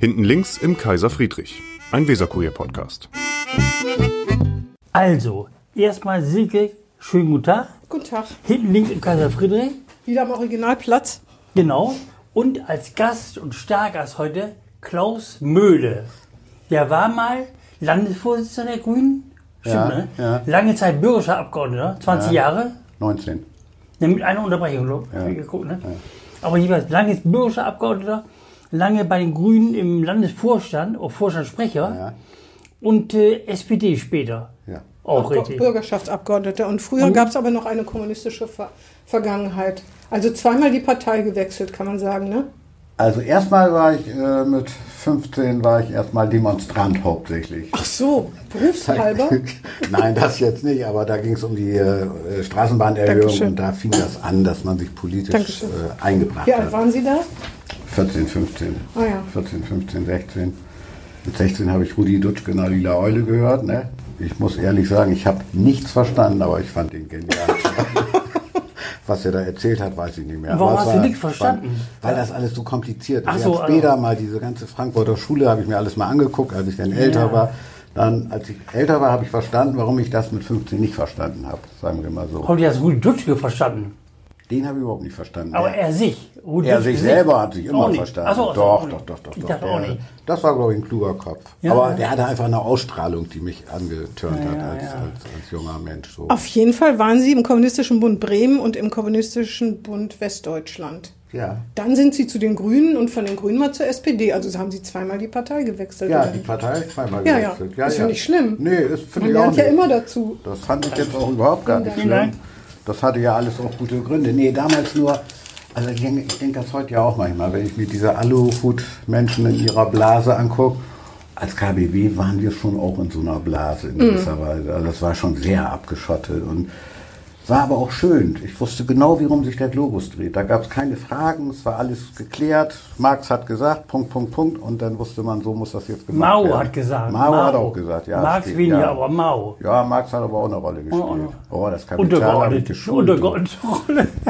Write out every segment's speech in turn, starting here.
Hinten links im Kaiser Friedrich, ein Weserkurier-Podcast. Also, erstmal Silke, schönen guten Tag. Guten Tag. Hinten links im Kaiser Friedrich, Wieder am Originalplatz. genau. Und als Gast und Stargast heute Klaus Möhle. Der war mal Landesvorsitzender der Grünen. Stimmt, Ja, ne? ja. Lange Zeit bürgerlicher Abgeordneter, 20 Jahre. 19. Ja, mit einer Unterbrechung, glaub ich, hab ich geguckt, ne? Aber jeweils lange ist bürgerlicher Abgeordneter, lange bei den Grünen im Landesvorstand, auch Vorstandssprecher Ja, und äh, SPD später. ja. Auch richtig. Bürgerschaftsabgeordneter. Und früher gab es aber noch eine kommunistische Ver Vergangenheit. Also zweimal die Partei gewechselt, kann man sagen, ne? Also erstmal war ich äh, mit 15 war ich erstmal Demonstrant hauptsächlich. Ach so, berufshalber. Nein, das jetzt nicht, aber da ging es um die äh, Straßenbahnerhöhung Dankeschön. und da fing das an, dass man sich politisch äh, eingebracht Wie alt hat. waren Sie da? 14, 15. Ah ja. 14, 15, 16. Mit 16 habe ich Rudi Dutschke der Lila Eule gehört. Ne? Ich muss ehrlich sagen, ich habe nichts verstanden, aber ich fand ihn genial. Was er da erzählt hat, weiß ich nicht mehr. Warum hast du war nichts verstanden? Weil das alles so kompliziert ist. Ach ich so, habe später also- mal diese ganze Frankfurter Schule, habe ich mir alles mal angeguckt, als ich dann älter Ja. war. Dann, als ich älter war, habe ich verstanden, warum ich das mit 15 nicht verstanden habe. Sagen wir mal so. Heute hast Rudi Dutschke verstanden. Den habe ich überhaupt nicht verstanden. Aber Der- er sich. Rudi er Dutschke sich selber hat sich immer nicht. verstanden. So, doch, doch, nicht. doch, doch, Ich doch. dachte auch nicht. Das war, glaube ich, ein kluger Kopf. Ja, Aber ja. der hatte einfach eine Ausstrahlung, die mich angetörnt Ja, hat ja, als, ja. Als, als junger Mensch. So. Auf jeden Fall waren Sie im Kommunistischen Bund Bremen und im Kommunistischen Bund Westdeutschland. Ja. Dann sind Sie zu den Grünen und von den Grünen mal zur SPD. Also haben Sie zweimal die Partei gewechselt. Ja, oder die nicht? Partei zweimal Ja, ja. gewechselt. Ist ja nicht schlimm. Nee, ist finde ich auch lernt ja nicht. immer dazu. Das fand ich jetzt auch überhaupt gar nicht schlimm. Das hatte ja alles auch gute Gründe. Nee, damals nur, also ich denke, ich denke das heute ja auch manchmal, wenn ich mir diese Aluhut-Menschen in ihrer Blase angucke. Als KBW waren wir schon auch in so einer Blase in gewisser Weise. Also das war schon sehr abgeschottet und war aber auch schön. Ich wusste genau, wie rum sich der Globus dreht. Da gab es keine Fragen, es war alles geklärt. Marx hat gesagt, Punkt, Punkt, Punkt. Und dann wusste man, so muss das jetzt gemacht Mao werden. hat gesagt. Mao, hat auch gesagt, ja. Marx weniger, ja. aber Mao. Ja, Marx hat aber auch eine Rolle gespielt. auch noch. Oh, das Kapital habe ich Untergeordnet. geschult. Untergeordnet.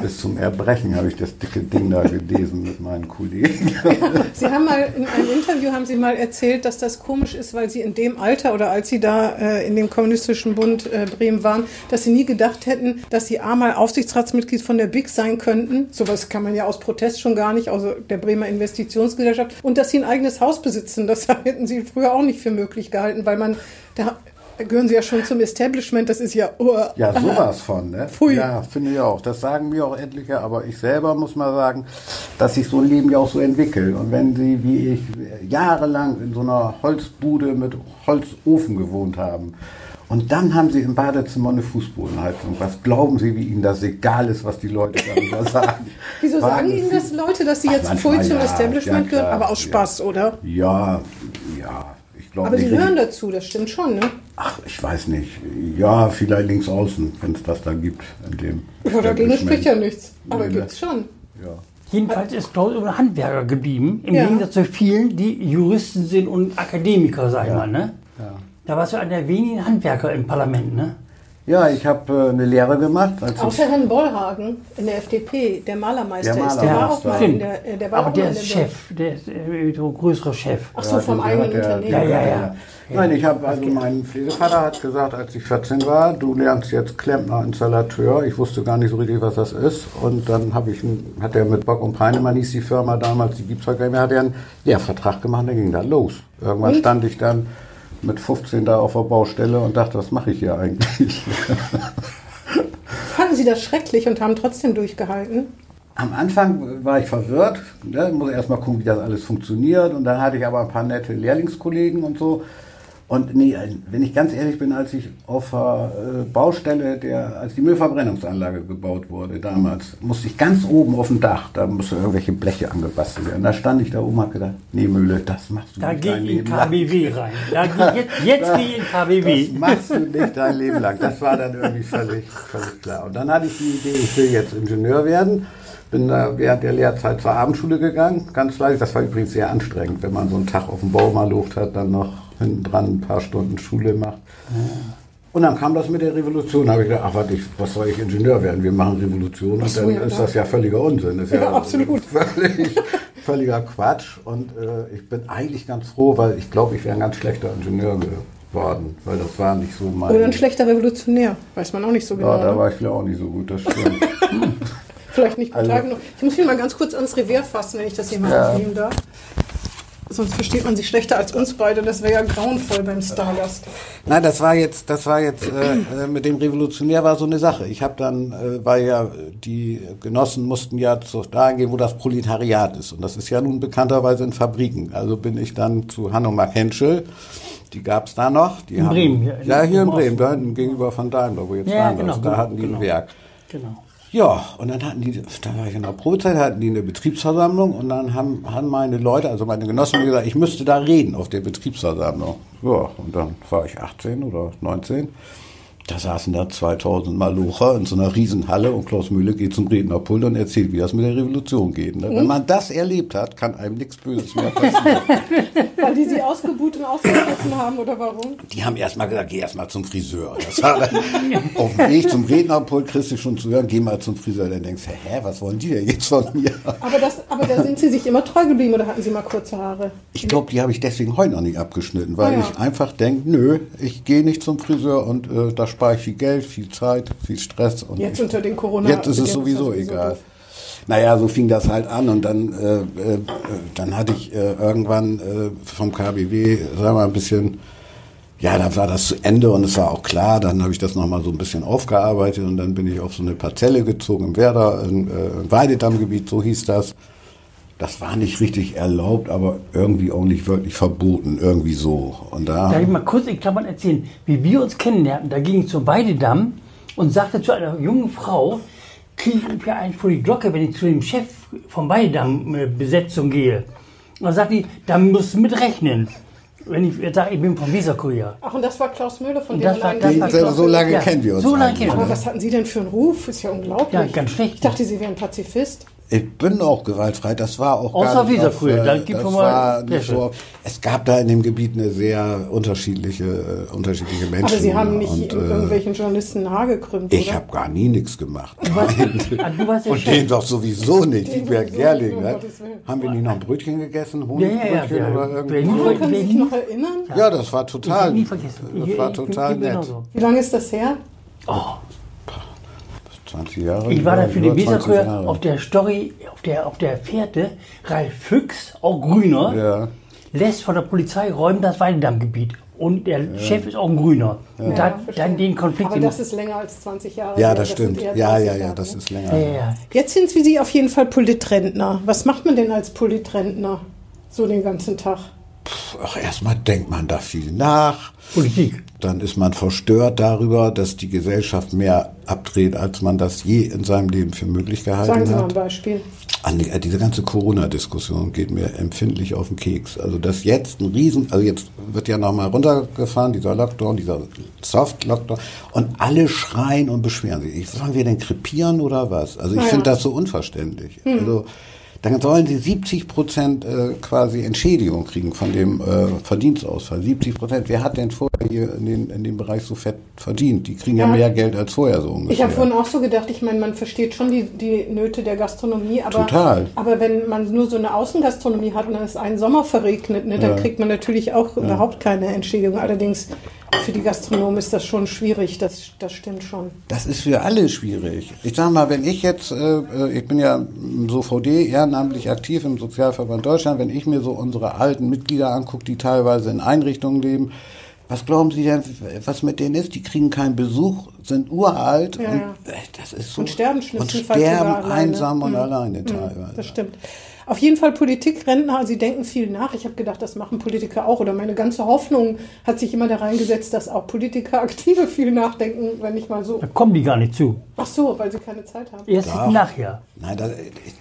Bis zum Erbrechen habe ich das dicke Ding da gelesen mit meinen Kollegen. Sie haben mal in einem Interview haben Sie mal erzählt, dass das komisch ist, weil Sie in dem Alter oder als Sie da äh, in dem Kommunistischen Bund äh, Bremen waren, dass Sie nie gedacht hätten, dass Sie A mal Aufsichtsratsmitglied von der BIC sein könnten. Sowas kann man ja aus Protest schon gar nicht, also der Bremer Investitionsgesellschaft. Und dass Sie ein eigenes Haus besitzen. Das hätten Sie früher auch nicht für möglich gehalten, weil man da gehören Sie ja schon zum Establishment. Das ist ja oh, Ja, sowas von, ne? Pfui. Ja, finde ich auch. Das sagen mir auch etliche, aber ich selber muss mal sagen, dass sich so ein Leben ja auch so entwickelt. Und wenn Sie, wie ich, jahrelang in so einer Holzbude mit Holzofen gewohnt haben, und dann haben Sie im Badezimmer eine Fußbodenheizung. Was glauben Sie, wie Ihnen das egal ist, was die Leute darüber sagen? Wieso War sagen Ihnen das Leute, dass Sie jetzt voll zum ja, Establishment ja, gehören? Aber aus ja. Spaß, oder? Ja, ja, ich glaube Aber Sie gehören dazu, das stimmt schon, ne? Ach, ich weiß nicht. Ja, vielleicht links außen, wenn es das da gibt. In dem Ja, dagegen spricht ja nichts. Aber Nee, gibt's schon. Ja. Jedenfalls ist Klaus immer Handwerker geblieben, im Ja. Gegensatz zu vielen, die Juristen sind und Akademiker, sag ich mal. Ne? Ja. Da warst du einer der wenigen Handwerker im Parlament. Ne? Ja, ich habe äh, eine Lehre gemacht. Als ich, Außer Herrn Bollhagen in der FDP, der Malermeister Der ist. Der war Malermeister. auch mal in der, äh, der war Aber auch der ist der Chef, der ist äh, größerer Chef. Ach so, vom der eigenen Unternehmen. Ja, ja, ja. Nein, ich habe also mein Pflegevater hat gesagt, als ich 14 war, du lernst jetzt Klempner, Installateur. Ich wusste gar nicht so richtig, was das ist. Und dann habe ich, hat er mit Bock und Peinemann hieß die Firma damals, die gibt's heute nicht mehr, hat er einen Lehrvertrag gemacht, dann ging das los. Irgendwann Und? stand ich dann mit 15 da auf der Baustelle und dachte, was mache ich hier eigentlich? Fanden Sie das schrecklich und haben trotzdem durchgehalten? Am Anfang war ich verwirrt, ne? muss erst mal gucken, wie das alles funktioniert. Und dann hatte ich aber ein paar nette Lehrlingskollegen und so. Und nee, wenn ich ganz ehrlich bin, als ich auf der äh, Baustelle, der, als die Müllverbrennungsanlage gebaut wurde damals, musste ich ganz oben auf dem Dach, da musste irgendwelche Bleche angebastelt werden. Da stand ich da oben und hab gedacht, nee Mühle, das machst du Da nicht dein in Leben lang. KBW rein. Da geh, jetzt jetzt ich in KBW. Das machst du nicht dein Leben lang. Das war dann irgendwie völlig, völlig klar. Und dann hatte ich die Idee, ich will jetzt Ingenieur werden. Bin da während der Lehrzeit zur Abendschule gegangen, ganz fleißig. Das war übrigens sehr anstrengend, wenn man so einen Tag auf dem Bau mal Luft hat, dann noch hinten dran ein paar Stunden Schule macht. Und dann kam das mit der Revolution. Da habe ich gedacht, ach warte, ich, was soll ich Ingenieur werden? Wir machen Revolution und dann ja, ist das ja völliger Unsinn. Das ist Ja, absolut. Völlig, völliger Quatsch. Und äh, ich bin eigentlich ganz froh, weil ich glaube, ich wäre ein ganz schlechter Ingenieur geworden, weil das war nicht so mein. Oder ein schlechter Revolutionär, weiß man auch nicht so genau. Ja, da ne? war ich vielleicht auch nicht so gut, das stimmt. Vielleicht nicht Also-. Ich muss mich mal ganz kurz ans Revier fassen, wenn ich das hier mal Ja. aufnehmen darf. Sonst versteht man sich schlechter als uns beide. Das wäre ja grauenvoll beim Stargast. Nein, das war jetzt, das war jetzt äh, äh, mit dem Revolutionär war so eine Sache. Ich habe dann, äh, weil ja die Genossen mussten ja zu dahin gehen, wo das Proletariat ist. Und das ist ja nun bekannterweise in Fabriken. Also bin ich dann zu Hanomag Henschel. Die gab's da noch. Die In haben, Bremen, ja, in- Ja, hier in im Bremen, da hinten gegenüber von Daimler, wo jetzt Ja, Daimler genau, ist. Da genau, hatten die genau. ein Werk. Genau. Ja, und dann hatten die, da war ich in der Probezeit, hatten die eine Betriebsversammlung und dann haben, haben meine Leute, also meine Genossen gesagt, ich müsste da reden auf der Betriebsversammlung. Ja, und dann war ich 18 oder 19. Da saßen da 2000 Malocher in so einer Riesenhalle und Klaus Mühle geht zum Rednerpult und erzählt, wie das mit der Revolution geht. Ne? Wenn man das erlebt hat, kann einem nichts Böses mehr passieren. Weil die sie ausgebucht und ausgeschlossen haben oder warum? Die haben erst mal gesagt, geh erst mal zum Friseur. Das war dann, auf dem Weg zum Rednerpult kriegst du schon zu hören, geh mal zum Friseur. Dann denkst du, hä, was wollen die denn jetzt von mir? Aber, das, aber da sind sie sich immer treu geblieben oder hatten sie mal kurze Haare? Ich glaube, die habe ich deswegen heute noch nicht abgeschnitten, weil Ah, ja. ich einfach denke, nö, ich gehe nicht zum Friseur und äh, da spare ich viel Geld, viel Zeit, viel Stress. Und Jetzt ich, unter den corona Jetzt ist es sowieso ist egal. doof. Naja, so fing das halt an und dann, äh, äh, dann hatte ich äh, irgendwann äh, vom KBW, sagen wir mal, ein bisschen, ja, da war das zu Ende und es war auch klar, dann habe ich das nochmal so ein bisschen aufgearbeitet und dann bin ich auf so eine Parzelle gezogen im Werder, im, äh, im Weidedammgebiet, so hieß das. Das war nicht richtig erlaubt, aber irgendwie auch nicht wirklich verboten, irgendwie so. Und da, Darf ich mal kurz in Klammern erzählen, wie wir uns kennenlernten? Da ging ich zum Weidedamm und sagte zu einer jungen Frau, kriege ich mir einen vor die Glocke, wenn ich zu dem Chef vom Weidedamm äh, Besetzung gehe. Und dann sagt die, da musst du mit rechnen. Wenn ich sage, ich bin vom Weserkurier. Ach, und das war Klaus Müller, von dem war- das war- Glocke- so lange Ja, kennen wir uns. so lange eigentlich. kennen wir Aber uns. was hatten Sie denn für einen Ruf? Ist ja unglaublich. Ja, ganz schlecht. Ich dachte, Sie wären Pazifist. Ich bin auch gewaltfrei, das war auch Außer gar nicht auf, früher, äh, da gibt das war nicht so, Es gab da in dem Gebiet eine sehr unterschiedliche, äh, unterschiedliche Menschen. Aber Sie haben nicht und, äh, irgendwelchen Journalisten Haar gekrümmt, Ich habe gar nie nichts gemacht. warst- Ah, du warst der Und den doch sowieso nicht, die Berg Gerling. nicht, Ne? Haben wir nie noch ein Brötchen gegessen? Ja, Honigbrötchen ja, ja. ja. oder irgendwas? Können Sie sich noch erinnern? Ja, das war ich total, nie vergessen. das Ich- war ich total ich nett. genauso. Wie lange ist das her? 20 Jahre. Ich war da ja, für die über 20 Weserkurier auf der Story, auf der, auf der Fährte, Ralf Füchs, auch Grüner, Ja. lässt von der Polizei räumen das Weidedammgebiet. Und der Chef ist auch ein Grüner. Und da, dann den Konflikt. Aber das ist länger als 20 Jahre Ja, das sind stimmt. Ja, 30 ja, ja, Jahre, das ist länger. ja, ja, ja. Jetzt sind Sie auf jeden Fall Politrentner. Was macht man denn als Politrentner so den ganzen Tag? Ach, erstmal denkt man da viel nach. Politik. Dann ist man verstört darüber, dass die Gesellschaft mehr abdreht, als man das je in seinem Leben für möglich gehalten Sagen Sie mal ein hat. Beispiel. An die, diese ganze Corona-Diskussion geht mir empfindlich auf den Keks. Also dass jetzt ein Riesen, also jetzt wird ja nochmal runtergefahren, dieser Lockdown, dieser Soft-Lockdown und alle schreien und beschweren sich. Sollen wir denn krepieren oder was? Also ich ja. finde das so unverständlich. Also dann sollen sie 70 Prozent äh, quasi Entschädigung kriegen von dem äh, Verdienstausfall. 70 Prozent. Wer hat denn vorher hier in, den, in dem Bereich so fett verdient? Die kriegen ja, Ja. mehr Geld als vorher so ungefähr. Ich habe vorhin auch so gedacht, ich meine, man versteht schon die, die Nöte der Gastronomie, aber, Total. aber wenn man nur so eine Außengastronomie hat und dann ist ein Sommer verregnet, ne, dann Ja. kriegt man natürlich auch überhaupt keine Entschädigung. Allerdings für die Gastronomen ist das schon schwierig, das, das stimmt schon. Das ist für alle schwierig. Ich sag mal, wenn ich jetzt, äh, äh, ich bin ja im SOVD ehrenamtlich aktiv im Sozialverband Deutschland, wenn ich mir so unsere alten Mitglieder angucke, die teilweise in Einrichtungen leben, was glauben Sie denn, was mit denen ist? Die kriegen keinen Besuch, sind uralt Ja, und ja. das ist so Und sterben und sterben sogar alleine. einsam und Mhm. alleine teilweise. Das stimmt. Auf jeden Fall Politikrentner, sie denken viel nach. Ich habe gedacht, das machen Politiker auch. Oder meine ganze Hoffnung hat sich immer da reingesetzt, dass auch Politiker aktive viel nachdenken, wenn ich mal so. Da kommen die gar nicht zu. Ach so, weil sie keine Zeit haben. Erst Doch. nachher. Nein, das,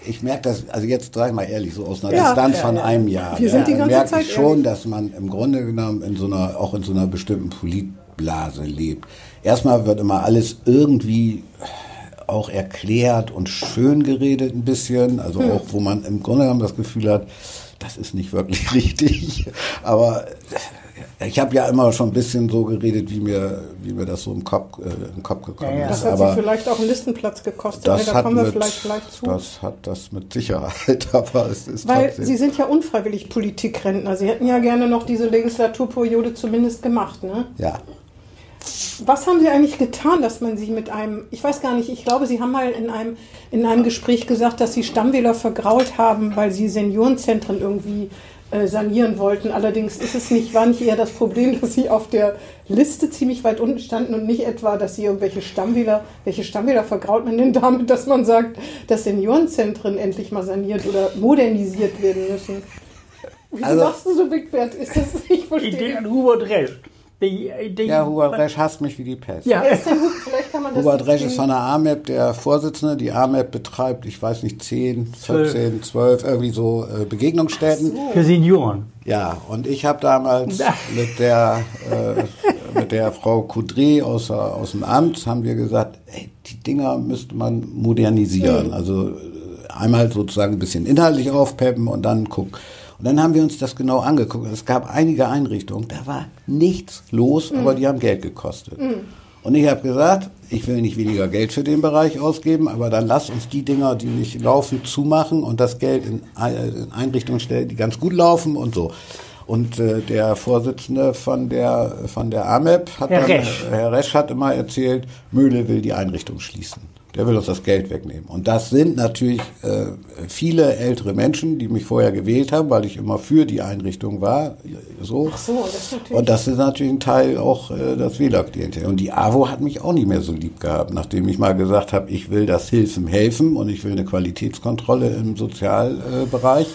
ich, ich merke das, also jetzt sag ich mal ehrlich, so aus einer Ja, Distanz ja, von ja. einem Jahr. Wir sind die ganze merke Zeit ich schon, ehrlich. dass man im Grunde genommen in so einer, auch in so einer bestimmten Politblase lebt. Erstmal wird immer alles irgendwie auch erklärt und schön geredet ein bisschen, also Hm. auch wo man im Grunde genommen das Gefühl hat, das ist nicht wirklich richtig. Aber Ich habe ja immer schon ein bisschen so geredet, wie mir, wie mir das so im Kopf, äh, im Kopf gekommen Ja, ja. ist. Das hat aber sie vielleicht auch einen Listenplatz gekostet. das da hat kommen wir mit, vielleicht gleich zu. das hat das mit Sicherheit, aber es ist Weil. Sie sind ja unfreiwillig Politikrentner. Sie hätten ja gerne noch diese Legislaturperiode zumindest gemacht, ne? ja, Was haben Sie eigentlich getan, dass man Sie mit einem, ich weiß gar nicht, ich glaube, Sie haben mal in einem, in einem Gespräch gesagt, dass Sie Stammwähler vergrault haben, weil Sie Seniorenzentren irgendwie äh, sanieren wollten. Allerdings ist es nicht, war nicht eher das Problem, dass Sie auf der Liste ziemlich weit unten standen und nicht etwa, dass Sie irgendwelche Stammwähler, welche Stammwähler vergrault man denn damit, dass man sagt, dass Seniorenzentren endlich mal saniert oder modernisiert werden müssen. Wieso Also- sagst du so, Wigbert? Ist das nicht Ich verstehen? denke an Hubert Resch. Die, die, ja, Hubert Resch hasst mich wie die Pest. Ja, Hubert? Vielleicht kann man das Hubert nicht Resch ist von der AMEP der Vorsitzende. Die AMEP betreibt, ich weiß nicht, 10, 14, 12, irgendwie so äh, Begegnungsstätten. für Senioren. Ja, und ich habe damals mit der, äh, mit der Frau Coudray aus, der- aus dem Amt, haben wir gesagt, ey, die Dinger müsste man modernisieren. Also äh, einmal sozusagen ein bisschen inhaltlich aufpeppen und dann gucken. Und dann haben wir uns das genau angeguckt. Es gab einige Einrichtungen, da war nichts los, aber die haben Geld gekostet. Und ich habe gesagt, ich will nicht weniger Geld für den Bereich ausgeben, aber dann lass uns die Dinger, die nicht laufen, zumachen und das Geld in Ei- in Einrichtungen stellen, die ganz gut laufen und so. Und äh, der Vorsitzende von der von der AMEP hat Herr dann, Resch. Herr Resch hat immer erzählt, Mühle will die Einrichtung schließen. Der will uns das Geld wegnehmen. Und das sind natürlich äh, viele ältere Menschen, die mich vorher gewählt haben, weil ich immer für die Einrichtung war. So. Ach so, das natürlich. Und das ist natürlich ein Teil auch äh, das Wählerklientel. Und die AWO hat mich auch nicht mehr so lieb gehabt, nachdem ich mal gesagt habe, ich will das Hilfen helfen und ich will eine Qualitätskontrolle im Sozialbereich.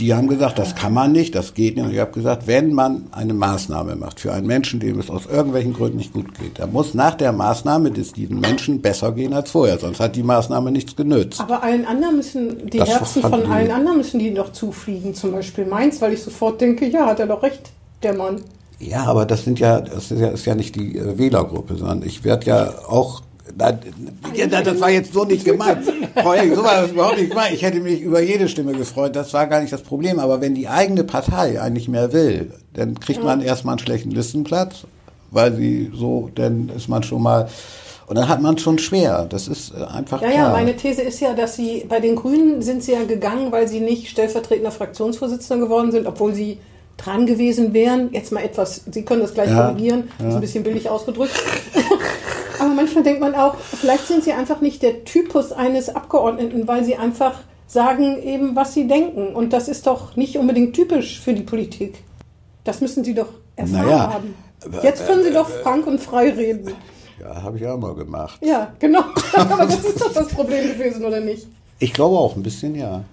Die haben gesagt, das kann man nicht, das geht nicht. Und ich habe gesagt, wenn man eine Maßnahme macht für einen Menschen, dem es aus irgendwelchen Gründen nicht gut geht, dann muss nach der Maßnahme des diesen Menschen besser gehen als vorher, sonst hat die Maßnahme nichts genützt. Aber allen anderen müssen, die Das Herzen von allen anderen müssen die doch zufliegen. Zum Beispiel meins, weil ich sofort denke, ja, hat er doch recht, der Mann. Ja, aber das sind ja, das ist ja, ist ja nicht die äh, Wählergruppe, sondern ich werde ja auch. Ja, na, das war jetzt so nicht gemeint. Hennig, so war das überhaupt nicht gemeint. Ich hätte mich über jede Stimme gefreut. Das war gar nicht das Problem. Aber wenn die eigene Partei eigentlich mehr will, dann kriegt man erstmal einen schlechten Listenplatz, weil sie so, dann ist man schon mal, und dann hat man es schon schwer. Das ist äh, einfach Ja, klar. ja, meine These ist ja, dass sie bei den Grünen sind sie ja gegangen, weil sie nicht stellvertretender Fraktionsvorsitzender geworden sind, obwohl sie dran gewesen wären. Jetzt mal etwas, Sie können das gleich Ja, korrigieren, das ist ein bisschen billig ausgedrückt. Aber manchmal denkt man auch, vielleicht sind sie einfach nicht der Typus eines Abgeordneten, weil sie einfach sagen eben, was sie denken. Und das ist doch nicht unbedingt typisch für die Politik. Das müssen sie doch erfahren Naja, haben. Jetzt können sie doch frank und frei reden. Ja, habe ich auch mal gemacht. Ja, genau. Aber das ist doch das Problem gewesen, oder nicht? Ich glaube auch, ein bisschen ja.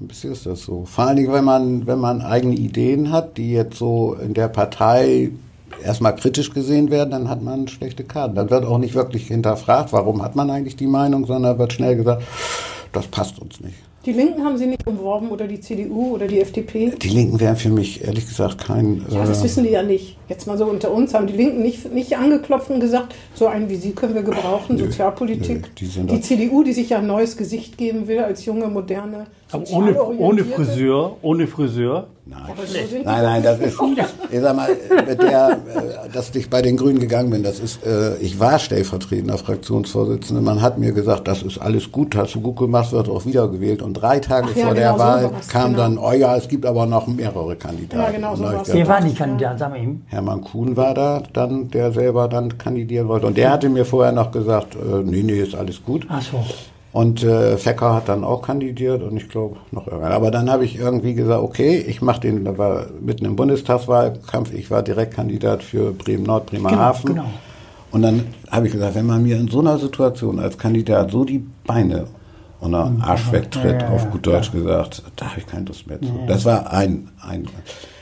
Ein bisschen ist das so. Vor allen Dingen, wenn man, wenn man eigene Ideen hat, die jetzt so in der Partei erstmal kritisch gesehen werden, dann hat man schlechte Karten. Dann wird auch nicht wirklich hinterfragt, warum hat man eigentlich die Meinung, sondern wird schnell gesagt, das passt uns nicht. Die Linken haben sie nicht umworben oder die CDU oder die FDP. Die Linken wären für mich ehrlich gesagt kein. Ja, das äh, wissen die ja nicht. Jetzt mal so unter uns haben die Linken nicht, nicht angeklopft und gesagt, so einen wie Sie können wir gebrauchen, Sozialpolitik. nö, die sind die CDU, die sich ja ein neues Gesicht geben will als junge, moderne, Aber ohne, ohne. Friseur, ohne Friseur. Nein. So Nein, nein, das ist, ich sag mal, mit der, äh, dass ich bei den Grünen gegangen bin, das ist, äh, ich war stellvertretender Fraktionsvorsitzender. Man hat mir gesagt, das ist alles gut, hast du gut gemacht, wird auch wiedergewählt. Und drei Tage Ach ja, vor genau der so Wahl war's, kam genau. dann, oh ja, es gibt aber noch mehrere Kandidaten. Ja, genau so war's. Wer war die Kandidat? Sag mal eben. Hermann Kuhn war da dann, der selber dann kandidieren wollte. Und der hatte mir vorher noch gesagt, äh, nee, nee, ist alles gut. Ach so. Und äh, Fecker hat dann auch kandidiert und ich glaube noch irgendwann. Aber dann habe ich irgendwie gesagt, okay, ich mache den, da war mitten im Bundestagswahlkampf, ich war Direktkandidat für Bremen-Nord, Bremerhaven. Genau, genau. Und dann habe ich gesagt, wenn man mir in so einer Situation als Kandidat so die Beine und den Arsch wegtritt, Ja, ja, auf gut Deutsch gesagt, da habe ich keine Lust mehr zu. Das war ein, ein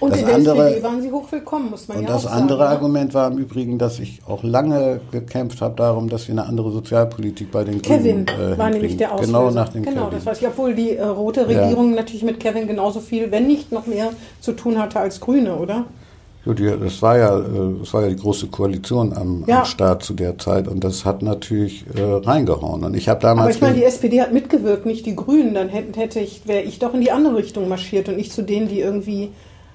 Und das in der andere, SPD waren sie hochwillkommen, muss man und ja das auch sagen. andere ne? Argument war im Übrigen, dass ich auch lange gekämpft habe darum, dass wir eine andere Sozialpolitik bei den Kevin Grünen äh, war nämlich der. Auslöser. Genau nach dem Genau, Kevin. das weiß ich. Obwohl die äh, rote Regierung natürlich mit Kevin genauso viel, wenn nicht noch mehr, zu tun hatte als Grüne, oder? Ja, die, das war ja, äh, das war ja die große Koalition am, Ja. am Start zu der Zeit und das hat natürlich äh, reingehauen. Und ich habe damals Aber ich meine, die SPD hat mitgewirkt, nicht die Grünen. Dann hätte, hätte ich, wäre ich doch in die andere Richtung marschiert und nicht zu denen, die irgendwie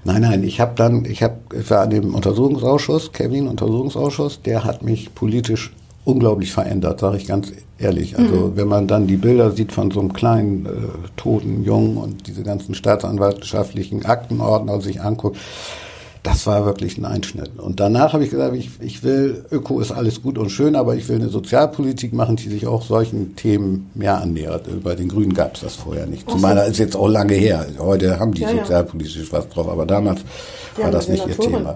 Nein, nein, ich habe dann, ich habe, ich war an dem Untersuchungsausschuss, Kevin Untersuchungsausschuss, der hat mich politisch unglaublich verändert, sage ich ganz ehrlich. Also Mhm. wenn man dann die Bilder sieht von so einem kleinen äh, toten Jungen und diese ganzen staatsanwaltschaftlichen Aktenordner sich anguckt, das war wirklich ein Einschnitt. Und danach habe ich gesagt, ich, ich will, Öko ist alles gut und schön, aber ich will eine Sozialpolitik machen, die sich auch solchen Themen mehr annähert. Bei den Grünen gab es das vorher nicht. Zu meiner ist jetzt auch lange her. Heute haben die Ja, ja. sozialpolitisch was drauf, aber damals Die war das nicht ihr Thema. Ne?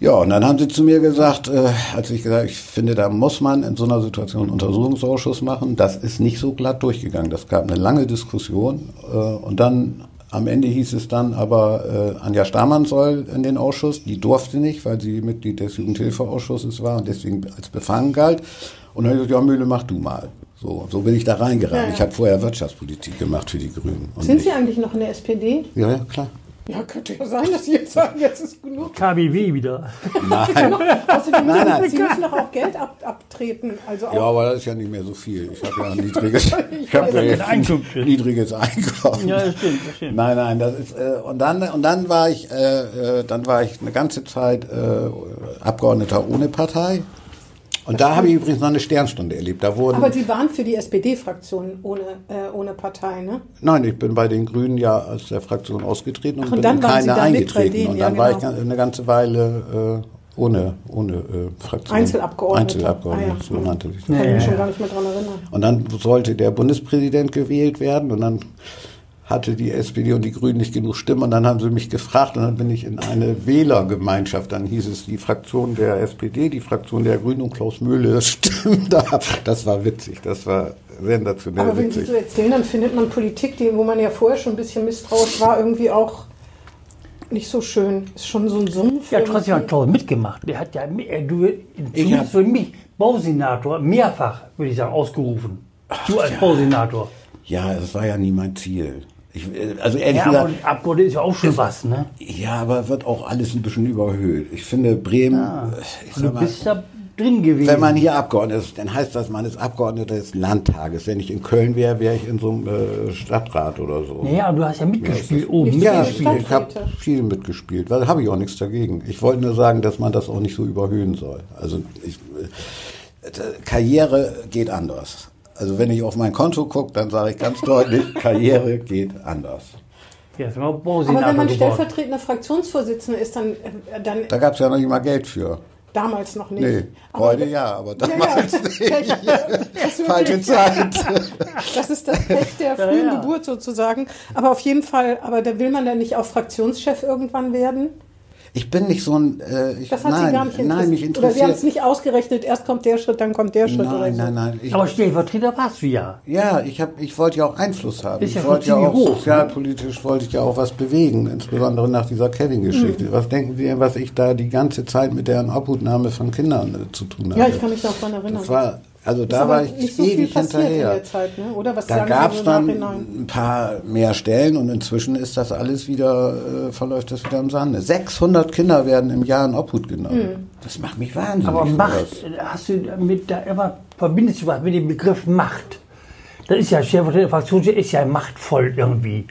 Ja, und dann haben sie zu mir gesagt, äh, als ich gesagt, ich finde, da muss man in so einer Situation einen Untersuchungsausschuss machen. Das ist nicht so glatt durchgegangen. Das gab eine lange Diskussion. Äh, und dann am Ende hieß es dann aber, äh, Anja Stamann soll in den Ausschuss. Die durfte nicht, weil sie Mitglied des Jugendhilfeausschusses war und deswegen als befangen galt. Und dann habe ich gesagt, ja, Mühle, mach du mal. So, so bin ich da reingeraten. Ja, ja. Ich habe vorher Wirtschaftspolitik gemacht für die Grünen. Sind Sie eigentlich noch in der SPD? Ja, ja, klar. Ja, könnte ja sein, dass Sie jetzt sagen, jetzt ist genug. KBW wieder. Nein. Außerdem Nein, müssen, nein. Sie müssen doch auch Geld ab, abtreten. Also auch Ja, aber das ist ja nicht mehr so viel. Ich habe ja ein niedriges, ich hab ja jetzt ein niedriges Einkommen. Ja, das stimmt, das stimmt. Nein, nein, das ist äh, und dann und dann war ich äh, äh, dann war ich eine ganze Zeit äh, Abgeordneter ohne Partei. Und da habe ich übrigens noch eine Sternstunde erlebt. Da wurden Aber Sie waren für die SPD-Fraktion ohne, äh, ohne Partei, ne? Nein, ich bin bei den Grünen ja aus der Fraktion ausgetreten und, Ach, und bin dann keine eingetreten. denen, und ja, dann war ich genau. eine ganze Weile äh, ohne, ohne äh, Fraktion. Einzelabgeordneter. Einzelabgeordneter, Ah, ja. so nannte sich das. Kann ich ja, mich schon ja. gar nicht mehr dran erinnern. Und dann sollte der Bundespräsident gewählt werden und dann hatte die SPD und die Grünen nicht genug Stimmen und dann haben sie mich gefragt und dann bin ich in eine Wählergemeinschaft. Dann hieß es die Fraktion der SPD, die Fraktion der Grünen und Klaus Mühle stimmt da. Das war witzig, das war sensationell Aber wenn Sie witzig. so erzählen, dann findet man Politik, die, wo man ja vorher schon ein bisschen misstrauisch war, irgendwie auch nicht so schön. Ist schon so ein Sumpf. Ja, trotzdem hat. Klaus mitgemacht. Der hat ja, du, zumindest für mich, Bausenator, mehrfach, würde ich sagen, ausgerufen. Du als Bausenator. Ja, das war ja nie mein Ziel. Ich, äh, also ehrlich Ja, gesagt, aber Abgeordneter ist ja auch schon was, ne? ja, aber wird auch alles ein bisschen überhöht. Ich finde Bremen, äh, ich Und sag du mal, bist da drin gewesen. Wenn man hier Abgeordneter ist, dann heißt das, man ist Abgeordneter des Landtages. Wenn ich in Köln wäre, wäre ich in so einem äh, Stadtrat oder so. naja, aber du hast ja mitgespielt oben. Nicht Ja, ich habe viel mitgespielt, weil habe ich auch nichts dagegen. Ich wollte nur sagen, dass man das auch nicht so überhöhen soll. Also ich, äh, Karriere geht anders. Also wenn ich auf mein Konto gucke, dann sage ich ganz deutlich, Karriere geht anders. Ja, Aber wenn man stellvertretender Fraktionsvorsitzender ist, dann, äh, dann Da gab es ja noch nicht mal Geld für. damals noch nicht. Nee, Aber- heute ja, aber Ja, ja. damals nicht. Pech. Das ist Falsche Zeit. Das ist das Pech der frühen ja. Geburt sozusagen. Aber auf jeden Fall, aber da will man dann nicht auch Fraktionschef irgendwann werden? Ich bin nicht so ein. Äh, ich, Das hat nein, Sie gar nicht interessiert. nein, mich Oder Sie haben interessiert. es nicht ausgerechnet, erst kommt der Schritt, dann kommt der Schritt oder Nein, so. nein, nein. Ich, aber Stellvertreter warst du ja. ja, ich, hab, ich wollte ja auch Einfluss haben. Ist ja ich wollte ja auch hoch, ne? sozialpolitisch wollte ich ja auch was bewegen, insbesondere nach dieser Kevin-Geschichte. Mhm. Was denken Sie, was ich da die ganze Zeit mit deren Obhutnahme von Kindern äh, zu tun habe? Ja, ich kann mich daran erinnern. Das war, also da war ich nicht so viel ewig hinterher. der Zeit, ne? oder? Was Da gab es dann ein paar mehr Stellen und inzwischen ist das alles wieder, äh, verläuft das wieder im Sande. 600 Kinder werden im Jahr in Obhut genommen. Das macht mich wahnsinnig. Aber sowas. Macht, hast du mit da immer, verbindest du was mit dem Begriff Macht? Das ist ja, Stellvertreter Fraktionschef ist ja machtvoll irgendwie.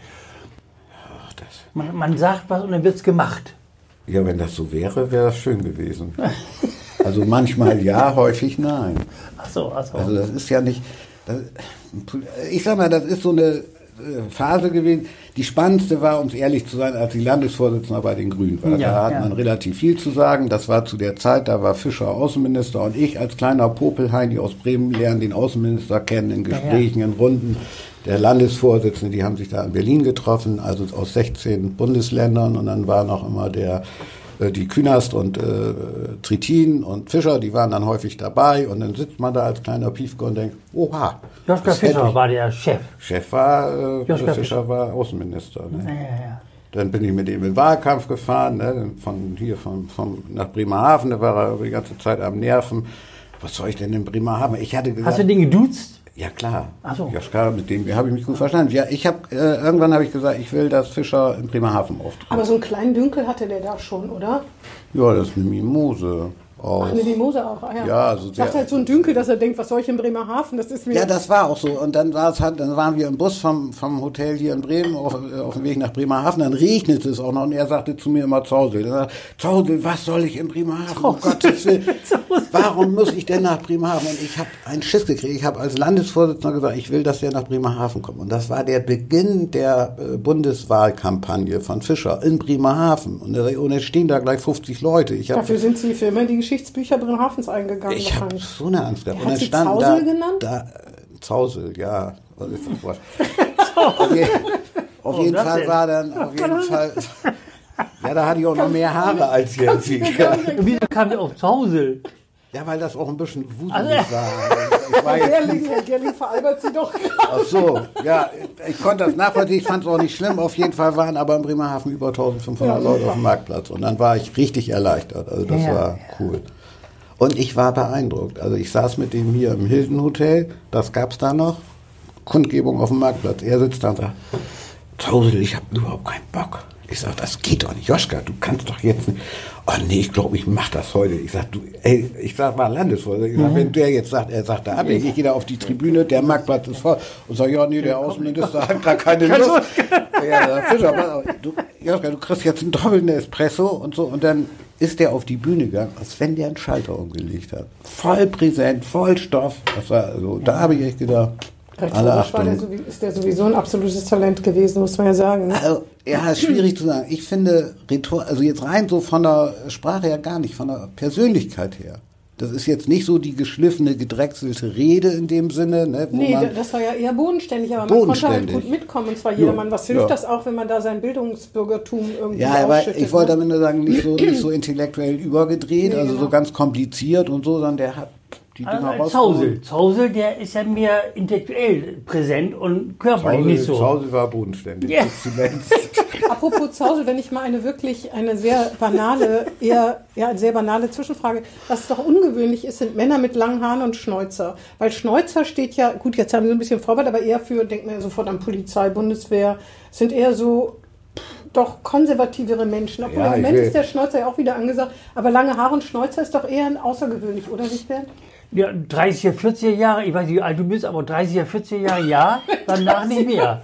Man, man sagt was und dann wird es gemacht. Ja, wenn das so wäre, wäre das schön gewesen. Also manchmal ja, häufig nein. Ach so, ach so. Also das ist ja nicht. Das, ich sag mal, das ist so eine äh, Phase gewesen. Die spannendste war, um es ehrlich zu sein, als die Landesvorsitzende bei den Grünen war. Ja, da hat ja. man relativ viel zu sagen. Das war zu der Zeit, da war Fischer Außenminister und ich als kleiner Popelhain, die aus Bremen lernen den Außenminister kennen, in ja. Gesprächen, in Runden. Der Landesvorsitzende, die haben sich da in Berlin getroffen, also aus 16 Bundesländern und dann war noch immer der äh, die Künast und äh, Tritin und Fischer, die waren dann häufig dabei und dann sitzt man da als kleiner Piefke und denkt, oha. Joschka Fischer ich- war der Chef. Chef war, äh, Fischer, Fischer. war Außenminister. Ne? Ja, ja, ja. Dann bin ich mit ihm in den Wahlkampf gefahren, ne? von hier von, von, nach Bremerhaven, da war er die ganze Zeit am Nerven. Was soll ich denn in Bremerhaven? Ich hatte gesagt, Hast du den geduzt? Ja klar. Ach so. Joschka, mit dem habe ich mich gut verstanden. Ja, ich habe äh, irgendwann habe ich gesagt, ich will, dass Fischer in Bremerhaven auftritt. Aber so einen kleinen Dünkel hatte der da schon, oder? Ja, das ist eine Mimose. Auch. Ach, nee, die Mose auch. Ah, ja. Ja, also der- halt so ein Dünkel, dass er denkt, was soll ich in Bremerhaven? Das ist mir. Ja, das war auch so. Und dann, war's halt, dann waren wir im Bus vom, vom Hotel hier in Bremen auf, äh, auf dem Weg nach Bremerhaven. Dann regnete es auch noch und er sagte zu mir immer Zausel. Er sagte, Zausel, was soll ich in Bremerhaven? Um Gottes Willen. Warum muss ich denn nach Bremerhaven? Und ich habe einen Schiss gekriegt. Ich habe als Landesvorsitzender gesagt, ich will, dass der nach Bremerhaven kommt. Und das war der Beginn der äh, Bundeswahlkampagne von Fischer in Bremerhaven. Und da- und es stehen da gleich 50 Leute. Dafür sind sie für immer die Geschichtsbücher Bremerhavens eingegangen. ich habe so eine Angst gehabt. Hat Und dann sie stand Zausel da, genannt? Da, äh, Zausel, ja. Auf je, auf jeden das Fall denn? war dann, auf jeden Fall, ja, da hatte ich auch noch mehr Haare als jetzt. Wieso kam der auf zu Hause? weil das auch ein bisschen wuselig Also- war. Ich war jetzt Gerling, Herr Gerling veralbert sie doch. Ach so, ja, ich konnte das nachvollziehen, ich fand es auch nicht schlimm. Auf jeden Fall waren aber in Bremerhaven über 1500 Ja, Leute auf dem Marktplatz und dann war ich richtig erleichtert. Also das Ja, war cool. Und ich war beeindruckt. Also ich saß mit dem hier im Hilton Hotel, das gab's da noch, Kundgebung auf dem Marktplatz. Er sitzt da und sagt, Tausel, ich habe überhaupt keinen Bock. Ich sag, das geht doch nicht. Joschka, du kannst doch jetzt nicht. Oh nee, ich glaube, ich mach das heute. Ich sag, du, ey, ich sag mal Landesvorsitzender. Ich sag, wenn der jetzt sagt, er sagt da ab, ich gehe da auf die Tribüne, der Marktplatz ist voll. Und sag, ja, nee, der Außenminister hat gar keine Lust. Ja, Fischer, du, Joschka, du kriegst jetzt einen doppelten Espresso und so. Und dann ist der auf die Bühne gegangen, als wenn der einen Schalter umgelegt hat. Voll präsent, voll Stoff. War, also, da habe ich echt gedacht, Rhetorisch war der, ist der sowieso ein absolutes Talent gewesen, muss man ja sagen. Ne? Also, ja, ist schwierig zu sagen. Ich finde, Rhetor, also jetzt rein so von der Sprache her gar nicht, von der Persönlichkeit her. Das ist jetzt nicht so die geschliffene, gedrechselte Rede in dem Sinne, ne, Nee, das war ja eher bodenständig, aber man konnte halt Bodenständig. gut mitkommen, und zwar jedermann. Was hilft ja. das auch, wenn man da sein Bildungsbürgertum irgendwie ja, aber ich wollte ne? damit nur sagen, nicht so, nicht so intellektuell übergedreht, Nee, also so genau. ganz kompliziert und so, sondern der hat die Also Dinger Zausel. Zausel, der ist ja mehr intellektuell präsent und körperlich nicht so. Zausel war bodenständig. Zuletzt. Apropos Zausel, wenn ich mal eine wirklich, eine sehr banale, eher, ja, eine sehr banale Zwischenfrage, was doch ungewöhnlich ist, sind Männer mit langen Haaren und Schnäuzer. Weil Schnäuzer steht ja, gut, jetzt haben wir so ein bisschen Vorwärts, aber eher für, denkt man ja sofort an Polizei, Bundeswehr, sind eher so, doch konservativere Menschen. Obwohl Ja, im Moment ist der Schnäuzer ja auch wieder angesagt, aber lange Haare und Schnäuzer ist doch eher außergewöhnlich, oder nicht, Bernd? Ja, 30er, 40er Jahre, ich weiß nicht, wie alt du bist, aber 30er, 40er Jahre ja, danach nicht mehr.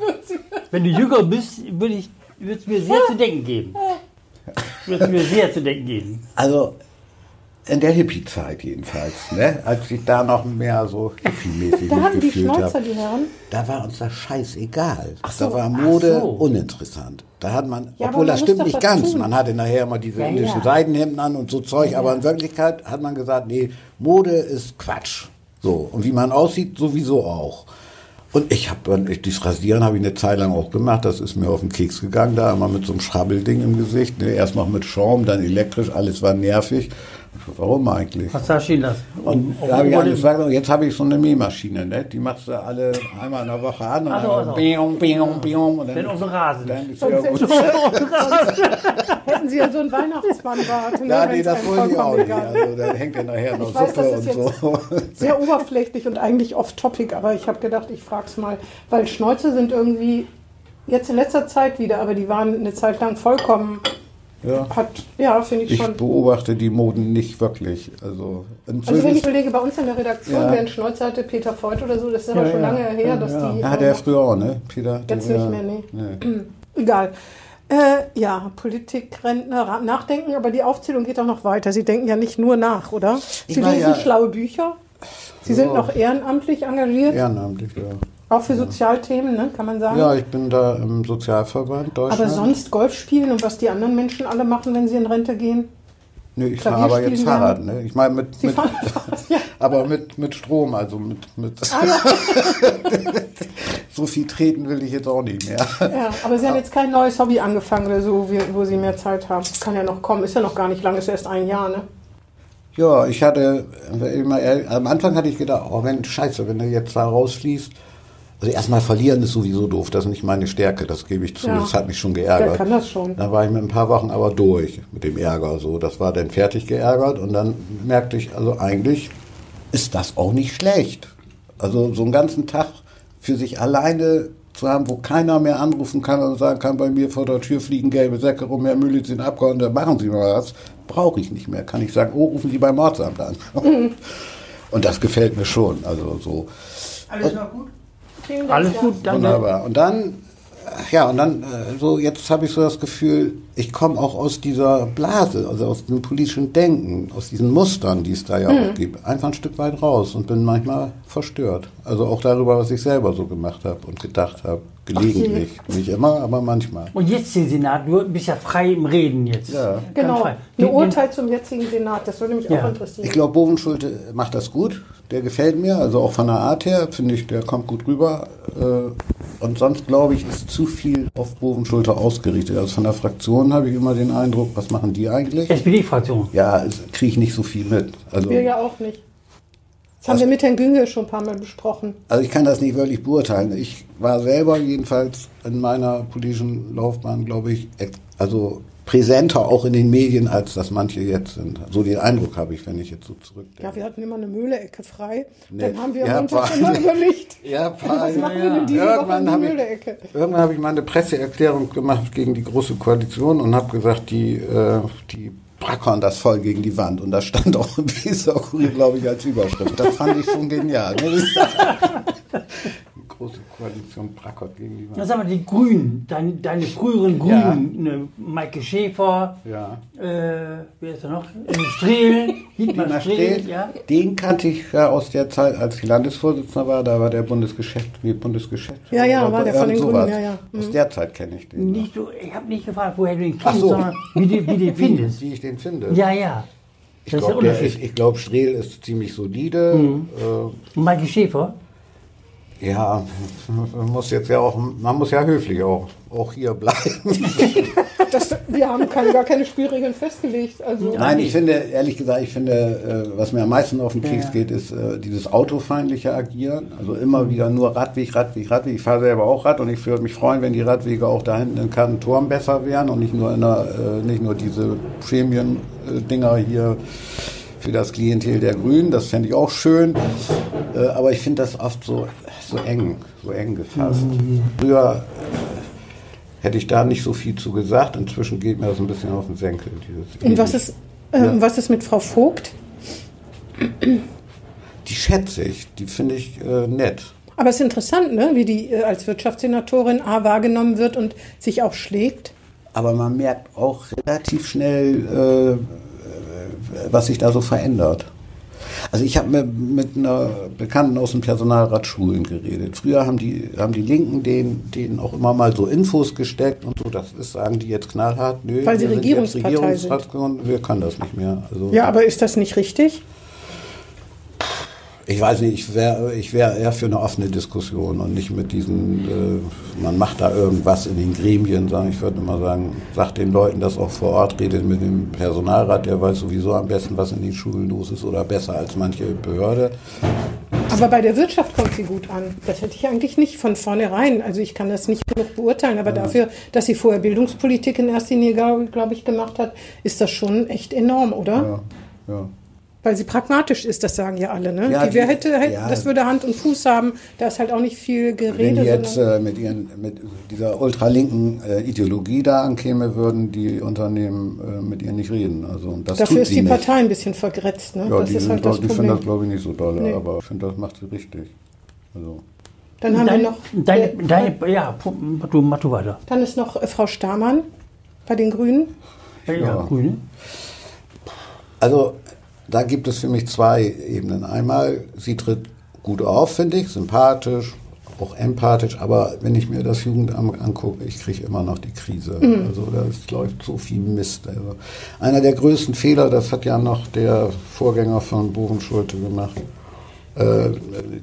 Wenn du jünger bist, würde ich, würde es mir sehr zu denken geben. Würde es mir sehr zu denken geben. Also in der Hippie-Zeit jedenfalls, ne? als ich da noch mehr so hippie-mäßig Da hatten die Schnäuzer, die Herren. Da war uns das scheißegal. so, da war ach Mode so. uninteressant. Da hat man, Ja, obwohl man das stimmt nicht ganz. tun. Man hatte nachher immer diese Ja, indischen ja. Seidenhemden an und so Zeug, aber in Wirklichkeit hat man gesagt, nee, Mode ist Quatsch. So. Und wie man aussieht, sowieso auch. Und ich habe dieses Rasieren habe ich eine Zeit lang auch gemacht, das ist mir auf den Keks gegangen, da immer mit so einem Schrabbelding im Gesicht. Ne? Erst noch mit Schaum, dann elektrisch, alles war nervig. Warum eigentlich? Was da stehen lassen? Und da habe ich angefangen, jetzt habe ich so eine Mähmaschine, ne? die machst du alle einmal in der Woche an und Ach so, dann ach so. bium, bium, bium, und dann, auf dem Rasen. dann ist ja gut. hätten sie ja so einen Weihnachtsmannbart. ne, Ja, nee, das wollen die auch vollkommen nicht. egal Also, da hängt ja nachher noch Ich weiß, Suppe das ist und so. sehr oberflächlich und eigentlich off-topic, aber ich habe gedacht, ich frage es mal, weil Schnäuze sind irgendwie jetzt in letzter Zeit wieder, aber die waren eine Zeit lang vollkommen, Ja. hat, ja, finde ich Ich schon. beobachte die Moden nicht wirklich. Also, Also wenn ich überlege, bei uns in der Redaktion, Ja. wer einen Schnäuzer hatte, Peter Voigt oder so, das ist aber Ja, schon ja. lange her, dass die... ja, hat äh, er früher auch, ne? Peter? Jetzt der- nicht mehr, nee. nee. Egal. Äh, ja, Politik, Rentner, nachdenken, aber die Aufzählung geht auch noch weiter. Sie denken ja nicht nur nach, oder? Ich Sie lesen ja- schlaue Bücher. Sie sind noch ehrenamtlich engagiert, Ehrenamtlich, ja. Auch für Sozialthemen, ne, kann man sagen. Ja, ich bin da im Sozialverband Deutschland. aber sonst Golf spielen und was die anderen Menschen alle machen, wenn sie in Rente gehen. Nee, ich fahre aber jetzt Fahrrad, ne? Ich meine mit, Sie mit fahren Fahrrad, ja. aber mit, mit Strom, also mit, mit Ah, ja. so viel treten will ich jetzt auch nicht mehr. ja, aber Sie haben jetzt kein neues Hobby angefangen oder so, wo Sie mehr Zeit haben. Kann ja noch kommen, ist ja noch gar nicht lang, ist erst ein Jahr, ne? Ja, ich hatte immer, am Anfang hatte ich gedacht, oh wenn, scheiße, wenn du jetzt da rausfließt. Also erstmal verlieren ist sowieso doof, das ist nicht meine Stärke, das gebe ich zu, Ja. das hat mich schon geärgert. kann das schon? Dann war ich mit ein paar Wochen aber durch mit dem Ärger, so, das war dann fertig geärgert und dann merkte ich, also eigentlich ist das auch nicht schlecht. Also so einen ganzen Tag für sich alleine zu haben, wo keiner mehr anrufen kann und sagen kann, bei mir vor der Tür fliegen gelbe Säcke rum, Herr Müllitz sind Abgeordneter, machen Sie mal was, brauche ich nicht mehr. Kann ich sagen, oh, rufen Sie beim Mordsamt an. Und das gefällt mir schon. Also so. Alles noch gut? Vielen Dank, Alles gut, danke. Wunderbar. Und dann, ja, und dann, äh, so, jetzt habe ich so das Gefühl, ich komme auch aus dieser Blase, also aus dem politischen Denken, aus diesen Mustern, die es da ja auch gibt, einfach ein Stück weit raus und bin manchmal verstört. Also auch darüber, was ich selber so gemacht habe und gedacht habe. Gelegentlich. Nicht immer, aber manchmal. Und jetzt den Senat, du bist ja frei im Reden jetzt. Ja. Genau, ein Urteil zum jetzigen Senat, das würde mich Ja. auch interessieren. Ich glaube, Bovenschulte macht das gut. Der gefällt mir, also auch von der Art her, finde ich, der kommt gut rüber. Äh, Und sonst, glaube ich, ist zu viel auf Bovenschulte ausgerichtet. Also von der Fraktion habe ich immer den Eindruck, was machen die eigentlich? SPD-Fraktion. Ja, kriege ich nicht so viel mit. Also, Wir ja auch nicht. Das haben wir mit Herrn Günge schon ein paar Mal besprochen. also ich kann das nicht wirklich beurteilen. Ich war selber jedenfalls in meiner politischen Laufbahn, glaube ich, also präsenter auch in den Medien, als das manche jetzt sind. So den Eindruck habe ich, wenn ich jetzt so zurückdenke. Ja, wir hatten immer eine Mühlecke frei. Nee. Dann haben wir Ja, montags immer überlegt. Ja, Was machen wir denn diese Irgendwann Woche die ich, irgendwann habe ich mal eine Presseerklärung gemacht gegen die Große Koalition und habe gesagt, die, äh, die brackern das voll gegen die Wand. Und da stand auch im Weser-Kurier, glaube ich, als Überschrift. Das fand ich schon genial. Große Koalition brackert gegen die sag mal, die Grünen, dein, deine früheren Ja. Grünen, ne, Maike Schäfer, Ja. äh, wer ist da noch? Strehl, Dietmar Strehl, Strehl, ja. Den kannte ich ja aus der Zeit, als ich Landesvorsitzender war. Da war der Bundesgeschäft, wie Bundesgeschäftsführer. Ja, ja, war der von den sowas. Grünen, ja, ja. Aus der Zeit kenne ich den. Nicht so, ich habe nicht gefragt, woher du Ach kennst, so. sondern wie du, wie du den findest. Wie ich den finde. Ja, ja. Ich Das glaube, glaub, Strehl ist ziemlich solide. Mhm. Äh, Maike Schäfer, ja, man muss jetzt ja auch, man muss ja höflich auch, auch hier bleiben. Das, wir haben keine, gar keine Spielregeln festgelegt. Also, Nein, ich finde, ehrlich gesagt, ich finde, äh, was mir am meisten auf den Keks Ja. geht, ist äh, dieses autofeindliche Agieren. Also immer wieder nur Radweg, Radweg, Radweg. Ich fahre selber auch Rad und ich würde mich freuen, wenn die Radwege auch da hinten in Kartenturm besser wären und nicht nur in der, äh, nicht nur diese Prämien-Dinger hier für das Klientel der Grünen. Das fände ich auch schön. Äh, aber ich finde das oft so, so eng, so eng gefasst. Früher äh, hätte ich da nicht so viel zu gesagt. Inzwischen geht mir das ein bisschen auf den Senkel. Und was ist, ähm, Ja. was ist mit Frau Vogt? Die schätze ich, die finde ich äh, nett. Aber es ist interessant, ne? wie die äh, als Wirtschaftssenatorin A wahrgenommen wird und sich auch schlägt. Aber man merkt auch relativ schnell, äh, äh, was sich da so verändert. Also ich habe mit, mit einer Bekannten aus dem Personalrat Schulen geredet. Früher haben die, haben die Linken denen, denen auch immer mal so Infos gesteckt und so. Das ist, sagen die jetzt knallhart, nö, Weil sie Regierungspartei sind. Wir können das nicht mehr. Also, Ja, aber ist das nicht richtig? Ich weiß nicht, ich wäre ich wär eher für eine offene Diskussion und nicht mit diesen, äh, man macht da irgendwas in den Gremien, sagen. Ich würde immer sagen, sagt den Leuten das auch vor Ort, redet mit dem Personalrat, der weiß sowieso am besten, was in den Schulen los ist oder besser als manche Behörde. Aber bei der Wirtschaft kommt sie gut an. Das hätte ich eigentlich nicht von vornherein. Also ich kann das nicht genug beurteilen, aber dafür, dass sie vorher Bildungspolitik in erster Linie, glaube glaub ich, gemacht hat, ist das schon echt enorm, oder? Ja, ja. Weil sie pragmatisch ist, das sagen ja alle. Ne? Ja, die, wer hätte, hätte ja. das würde Hand und Fuß haben. Da ist halt auch nicht viel Wenn Gerede. die jetzt äh, mit, ihren, mit dieser ultralinken äh, Ideologie da ankäme, würden die Unternehmen äh, mit ihr nicht reden. Also, und das dafür tut ist sie die nicht. Partei ein bisschen vergrätzt. Ne? Ja, das die, halt das die finden das, glaube ich, nicht so doll, Nee. aber ich finde, das macht sie richtig. Also. Dann haben deine, wir noch. deine, deine, ja, du, mach du weiter. Dann ist noch äh, Frau Stamann bei den Grünen. Ja, ja. Ja. Grüne. Also da gibt es für mich zwei Ebenen. Einmal, sie tritt gut auf, finde ich, sympathisch, auch empathisch, aber wenn ich mir das Jugendamt angucke, ich kriege immer noch die Krise. Also da läuft so viel Mist. Also, einer der größten Fehler, das hat ja noch der Vorgänger von Bovenschulte gemacht, äh,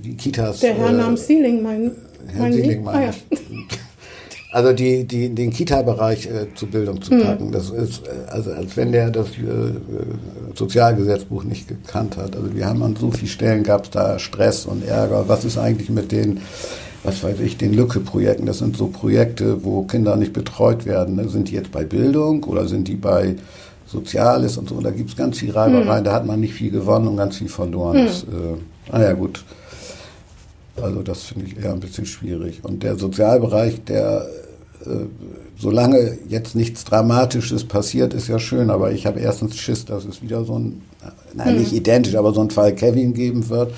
die Kitas. Der Herr äh, namens Sieling, mein, Herr Sie? Sieling Ah, meine ja. Also die, die, den Kita-Bereich äh, zur Bildung Hm. zu packen, das ist äh, also als wenn der das äh, Sozialgesetzbuch nicht gekannt hat. Also wir haben an so vielen Stellen gab es da Stress und Ärger. Was ist eigentlich mit den, was weiß ich, den Lücke-Projekten? Das sind so Projekte, wo Kinder nicht betreut werden. Ne? Sind die jetzt bei Bildung oder sind die bei Soziales und so? Da gibt es ganz viel Hm. ah, ah, Reibereien. Da hat man nicht viel gewonnen und ganz viel verloren. Das, äh, naja, gut. Also, das, finde ich eher ein bisschen schwierig. Und der Sozialbereich, der solange jetzt nichts Dramatisches passiert, ist ja schön, aber ich habe erstens Schiss, dass es wieder so ein, nein, nicht identisch, aber so ein Fall Kevin geben wird.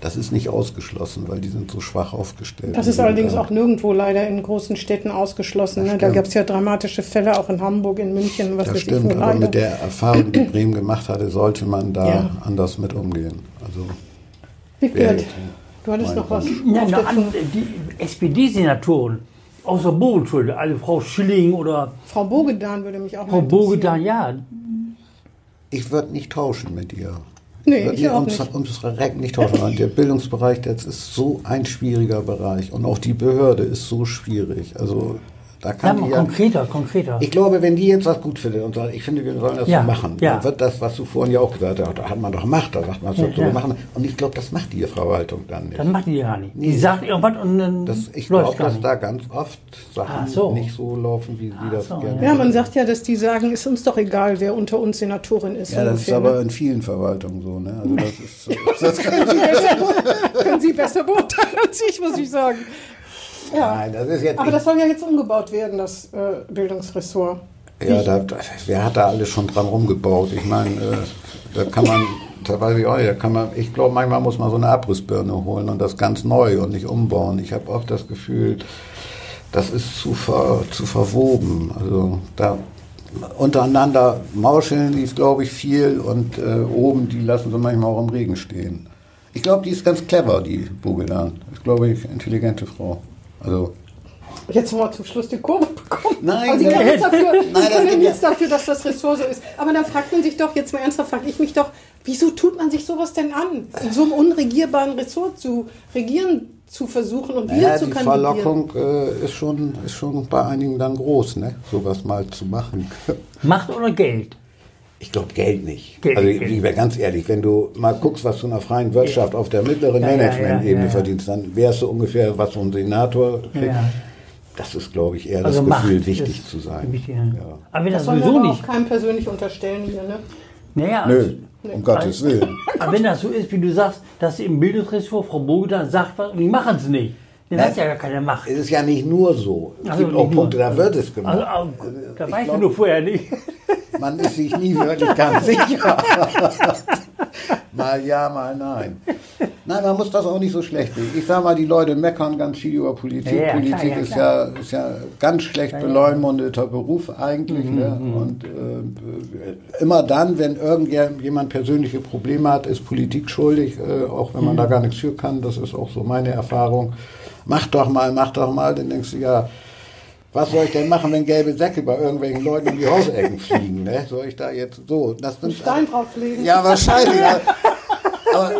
Das ist nicht ausgeschlossen, weil die sind so schwach aufgestellt. Das ist allerdings auch nirgendwo leider in großen Städten ausgeschlossen. Ne? Da gab es ja dramatische Fälle, auch in Hamburg, in München, was Das weiß stimmt, aber leider- mit der Erfahrung, die Bremen gemacht hatte, sollte man da Ja. anders mit umgehen. Also Ja, du hattest noch was. Ja, auf noch an, die SPD-Senatoren aus der Bogenschule, also Frau Schilling oder Frau Bogedan würde mich auch mal Frau. Bogedan, ja. ich würde nicht tauschen mit ihr. Nee, Würde ich auch ums, nicht. ums Recken nicht tauschen. Der Bildungsbereich, das ist so ein schwieriger Bereich. Und auch die Behörde ist so schwierig. Also da Ja, kann mal die ja, konkreter, konkreter. Ich glaube, wenn die jetzt was gut findet und sagt, ich finde, wir sollen das Ja, so machen, ja. dann wird das, was du vorhin ja auch gesagt hast, da hat man doch Macht, da sagt man, das Ja, so ja. machen. Und ich glaube, das macht die Verwaltung dann nicht. Das macht die ja nicht. Die Nee. sagt irgendwas und dann Das, ich läuft glaube, dass nicht. da ganz oft Sachen Ach so. nicht so laufen, wie sie das so, gerne Ja, man sagt ja, dass die sagen, ist uns doch egal, wer unter uns Senatorin ist. Ja, das ist aber ne? in vielen Verwaltungen so. Ne? Also das ist, so- das Können Sie besser beurteilen als ich, muss ich sagen. Ja. Nein, das ist jetzt Aber das soll ja jetzt umgebaut werden, das äh, Bildungsressort. Ja, da, da, wer hat da alles schon dran rumgebaut? Ich meine, äh, da kann man, da weiß ich auch, nicht, da kann man, ich glaube, manchmal muss man so eine Abrissbirne holen und das ganz neu und nicht umbauen. Ich habe oft das Gefühl, das ist zu, ver, zu verwoben. Also da untereinander mauscheln die, glaube ich, viel und äh, oben, die lassen sie manchmal auch im Regen stehen. Ich glaube, die ist ganz clever, die Bogedan. Ich glaube, ich intelligente Frau. Also Jetzt haben wir zum Schluss die Kurve bekommen. Nein, Sie nein. können jetzt dafür, Sie Nein, können geht jetzt dafür, dass das Ressort so ist. Aber dann fragt man sich doch, jetzt mal ernsthaft, frage ich mich doch, wieso tut man sich sowas denn an? In so einem unregierbaren Ressort zu regieren zu versuchen und wieder Ja, zu die kandidieren. Verlockung äh, ist, schon, ist schon bei einigen dann groß, ne? sowas mal zu machen. Macht oder Geld? Ich glaube Geld nicht. Geld, also Geld. ich wäre ganz ehrlich, wenn du mal guckst, was du in der freien Wirtschaft auf der mittleren Ja, ja, Management-Ebene ja, ja. verdienst, dann wärst du ungefähr, was so ein Senator kriegt. Ja. Das ist, glaube ich, eher Also das Macht Gefühl, wichtig zu sein. wichtig, Ja. Aber wenn das, Das sowieso aber nicht. auch keinem persönlich unterstellen hier, ne? Naja, Nö, um Gottes Willen. Aber wenn das so ist, wie du sagst, dass im Bildungsressort Frau Bogedan sagt was und die machen es nicht, dann hat ja gar keine Macht. Es ist ja nicht nur so. Es Also gibt auch. Punkte, da wird es gemacht. Also, also, da Ich weißt du glaub- nur vorher nicht. Man ist sich nie wirklich ganz sicher. mal ja, mal nein. Nein, man muss das auch nicht so schlecht sehen. Ich sag mal, die Leute meckern ganz viel über Politik. Ja, ja, Politik klar, ja, ist, ja, ist ja ganz schlecht beleumundeter Beruf eigentlich. Mhm, ne? Und äh, immer dann, wenn irgendjemand persönliche Probleme hat, ist Politik schuldig, äh, auch wenn man Mhm. da gar nichts für kann. Das ist auch so meine Erfahrung. Mach doch mal, mach doch mal. Dann denkst du, ja, was soll ich denn machen, wenn gelbe Säcke bei irgendwelchen Leuten um die Hausecken fliegen? Ne? Soll ich da jetzt so? Das sind, Stein drauflegen. Ja, wahrscheinlich. ja. Aber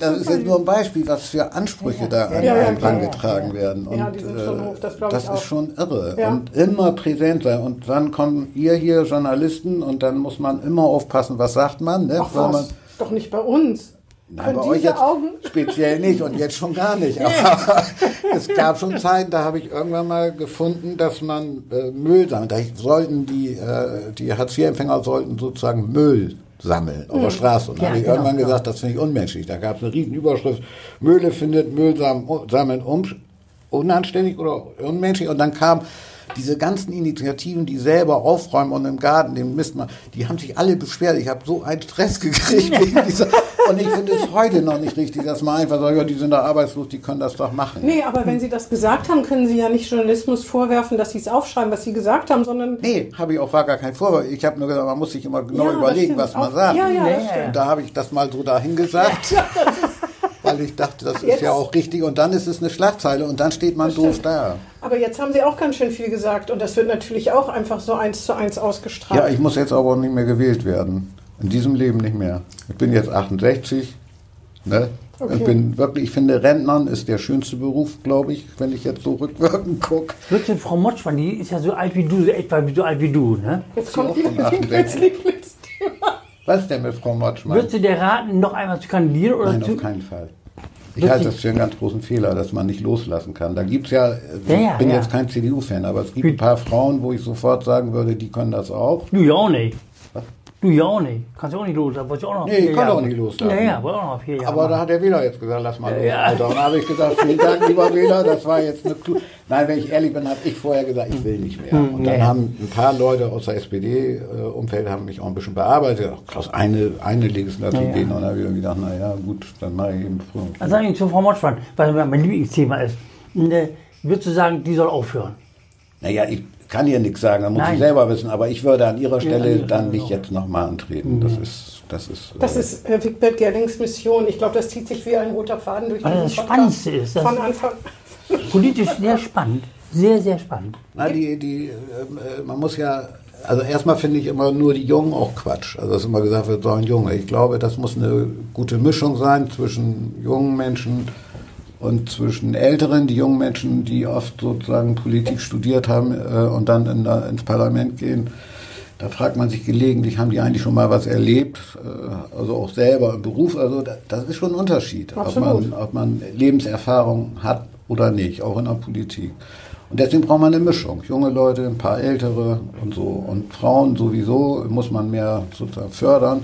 das ist jetzt nur ein Beispiel, was für Ansprüche da an Ja, ja, einen klar. rangetragen werden. Und Ja, die sind schon äh, hoch, das glaub das ich auch. ist schon irre. Ja. Und immer präsent sein. Und dann kommen ihr hier Journalisten und dann muss man immer aufpassen, was sagt man. Ne? Ach Weil man, was, doch nicht bei uns. Nein, bei euch jetzt Augen... speziell nicht und jetzt schon gar nicht. Aber es gab schon Zeiten, da habe ich irgendwann mal gefunden, dass man äh, Müll sammelt. Da sollten die, äh, die Hartz-IV-Empfänger sollten sozusagen Müll sammeln auf der Straße. Und da Ja, habe ich genau, irgendwann genau. gesagt, das finde ich unmenschlich. Da gab es eine riesen Überschrift, Mülle findet Müll sam sammeln um, unanständig oder unmenschlich. Und dann kam diese ganzen Initiativen, die selber aufräumen und im Garten den Mist machen, die haben sich alle beschwert. Ich habe so einen Stress gekriegt wegen dieser. Und ich finde es heute noch nicht richtig, dass man einfach sagt, ja, die sind da arbeitslos, die können das doch machen. Nee, aber wenn Sie das gesagt haben, können Sie ja nicht Journalismus vorwerfen, dass Sie es aufschreiben, was Sie gesagt haben, sondern... Nee, habe ich auch war gar kein Vorwurf. Ich habe nur gesagt, man muss sich immer genau Ja, überlegen, was man Auch- sagt. Ja, ja, Ja, stimmt. Und da habe ich das mal so dahin gesagt. Weil ich dachte, das ist Jetzt- ja auch richtig. Und dann ist es eine Schlagzeile und dann steht man doof da. Aber jetzt haben Sie auch ganz schön viel gesagt und das wird natürlich auch einfach so eins zu eins ausgestrahlt. Ja, ich muss jetzt aber auch nicht mehr gewählt werden. In diesem Leben nicht mehr. Ich bin jetzt 68. Ne? Okay. Ich bin wirklich, ich finde, Rentnern ist der schönste Beruf, glaube ich, wenn ich jetzt so rückwirkend gucke. Wird denn Frau Motschmann, die ist ja so alt wie du, so etwa so alt wie du, ne? jetzt kommt wieder von das 68. Lieblingsthema. Was denn mit Frau Motschmann? Wird sie dir raten, noch einmal zu kandidieren oder Nein, zu. auf keinen Fall. Ich halte das für einen ganz großen Fehler, dass man nicht loslassen kann. Da gibt es ja, Ja, ja, ich bin ja. jetzt kein CDU-Fan, aber es gibt ein paar Frauen, wo ich sofort sagen würde, die können das auch. Du ja auch nicht. Was? Du ja auch nicht. Kannst du auch nicht los. Da wollte ich auch noch Nee, ich kann Jahre. auch nicht los. Ja, ja, wollte auch noch vier Jahre. Aber da hat der Wähler jetzt gesagt, lass mal los, Ja. Alter. Und da habe ich gesagt, vielen Dank, lieber Wähler, das war jetzt eine Klu Nein, wenn ich ehrlich bin, habe ich vorher gesagt, ich will nicht mehr. Und dann ja. haben ein paar Leute aus der SPD-Umfeld haben mich auch ein bisschen bearbeitet. Klaus, eine, eine Legislatur Ja, ja. gehen. Und dann habe ich gedacht, naja, gut, dann mache ich eben früher. Dann sage ich zu Frau Motschmann, weil mein Lieblingsthema ist. Ne, würdest du sagen, die soll aufhören? Naja, ich kann hier nichts sagen, das muss Nein. ich selber wissen. Aber ich würde an ihrer Stelle an ihrer dann nicht jetzt nochmal antreten. Das ist, das ist, Das äh, ist äh, Wigbert Gerlings Mission. Ich glaube, das zieht sich wie ein roter Faden durch Weil diesen das Podcast. Spannendste ist, dass- Von Anfang Politisch sehr spannend. Sehr, sehr spannend. Na, die, die, ähm, äh, man muss ja, also erstmal finde ich immer nur die Jungen auch Quatsch. Also dass immer gesagt wird, so ein Junge. Ich glaube, das muss eine gute Mischung sein zwischen jungen Menschen und zwischen Älteren, die jungen Menschen, die oft sozusagen Politik studiert haben äh, und dann in, ins Parlament gehen. Da fragt man sich gelegentlich, haben die eigentlich schon mal was erlebt? Äh, also auch selber im Beruf. Also da, das ist schon ein Unterschied, ob man, ob man Lebenserfahrung hat oder nicht, auch in der Politik. Und deswegen braucht man eine Mischung. Junge Leute, ein paar ältere und so. Und Frauen sowieso muss man mehr sozusagen fördern.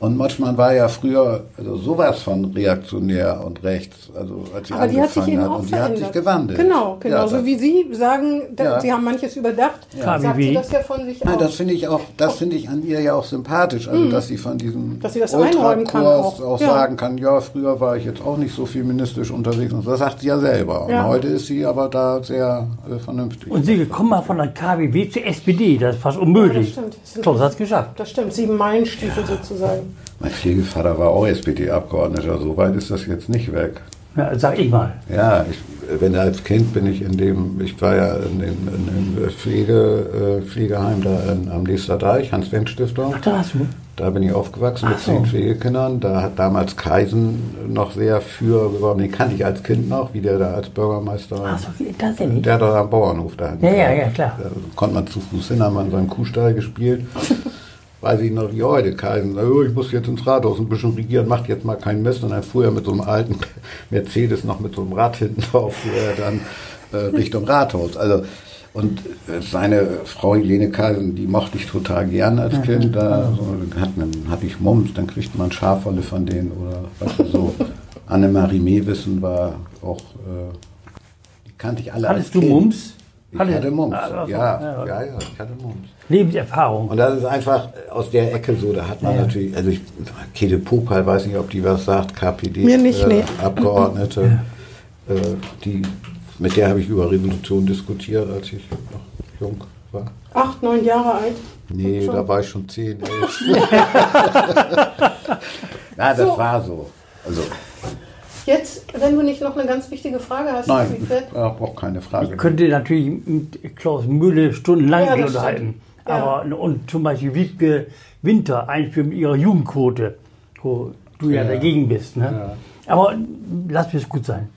Und Motschmann war ja früher also sowas von reaktionär und rechts, also als sie Aber die hat sich angefangen eben hat. auch Und sie hat verändert. sich gewandelt. Genau, genau. Ja, so das- wie Sie sagen, da, Ja. Sie haben manches überdacht, Ja. sagt KWW. sie das ja von sich Nein, auch. das finde ich auch, das finde ich an ihr ja auch sympathisch, also dass sie von diesem Mhm. Dass sie das einräumen kann Ultrakurs auch. auch Ja. sagen kann, ja, früher war ich jetzt auch nicht so feministisch unterwegs und das sagt sie ja selber. Ja. Und heute ist sie aber da sehr äh, vernünftig. Und Sie kommen mal von der KBW zur SPD. Das ist fast unmöglich. Ja, das stimmt. Klaus hat es geschafft. Das stimmt, sieben Meilenstiefel sozusagen. Mein Pflegevater war auch SPD-Abgeordneter, so weit ist das jetzt nicht weg. Ja, sag ich mal. Ja, ich, wenn als Kind bin ich in dem, ich war ja in dem, dem Pflege, äh, Pflegeheim da in, am Leester Deich, Hans-Wendt-Stiftung. Ach, da hast du. Da bin ich aufgewachsen mit Ach so. zehn Pflegekindern. Da hat damals Kaisen noch sehr für geworben. Den kannte ich als Kind noch, wie der da als Bürgermeister. Ach so, tatsächlich. Der hat da am Bauernhof da. Ja, ja, ja, klar. Da konnte man zu Fuß hin, haben wir in seinem Kuhstall gespielt. Weiß ich noch wie heute. Kaisen, oh, ich muss jetzt ins Rathaus ein bisschen regieren, macht jetzt mal keinen Mist. Und dann fuhr er mit so einem alten Mercedes noch mit so einem Rad hinten drauf, fuhr er dann äh, Richtung Rathaus. Also, und äh, seine Frau Helene Kaisen, die mochte ich total gern als Kind. Da so, hat einen, hatte ich Mums, dann kriegt man Schafwolle von denen oder was weiß ich so. Annemarie Mewissen war auch, äh, die kannte ich alle als Hattest du Kind. Mums? Ich Hatte- hatte Mums. Ah, ja, ja. ja, ja, ich hatte Mums. Lebenserfahrung. Und das ist einfach aus der Ecke so, da hat man Ja. natürlich, also ich, Käthe Popal, weiß nicht, ob die was sagt, KPD, Mir nicht, äh, nee. Abgeordnete, äh, die, mit der habe ich über Revolution diskutiert, als ich noch jung war. Acht, neun Jahre alt. Nee, Schon. da war ich schon zehn, elf. Na, das So. war so. Also, Jetzt, wenn du nicht noch eine ganz wichtige Frage hast, nein, ich habe auch keine Frage. Ich könnte natürlich mit Klaus Mühle stundenlang Ja, unterhalten. Ja. Aber und zum Beispiel Wiebke Winter einführen mit ihrer Jugendquote, wo du ja, Ja. dagegen bist. Ne? Ja. Aber lass mir es gut sein.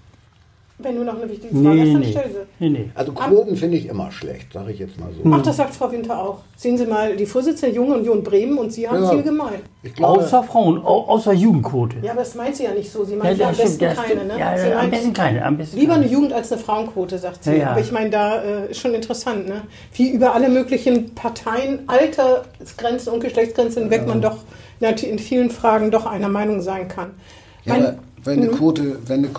Wenn du noch eine wichtige Frage hast, Nee, dann nee. stell sie. nee, nee. Also Quoten finde ich immer schlecht, sage ich jetzt mal so. Ach, das sagt Frau Winter auch. Sehen Sie mal, die Vorsitzende der Jungen Union Bremen und Sie haben Ja. viel gemein. Ich glaube, Außer Frauen, au außer Jugendquote. Ja, aber das meint sie ja nicht so. Sie Ja, meint ja, am das besten keine. stimmt. Ne? Ja, sie am besten keine. Am besten lieber keine. eine Jugend als eine Frauenquote, sagt sie. Ja, ja. Aber ich meine, da äh, ist schon interessant, ne? wie über alle möglichen Parteien, Altersgrenzen und Geschlechtsgrenzen hinweg man doch in vielen Fragen doch einer Meinung sein kann. Ja, Mein- aber wenn eine Quote, wenn eine,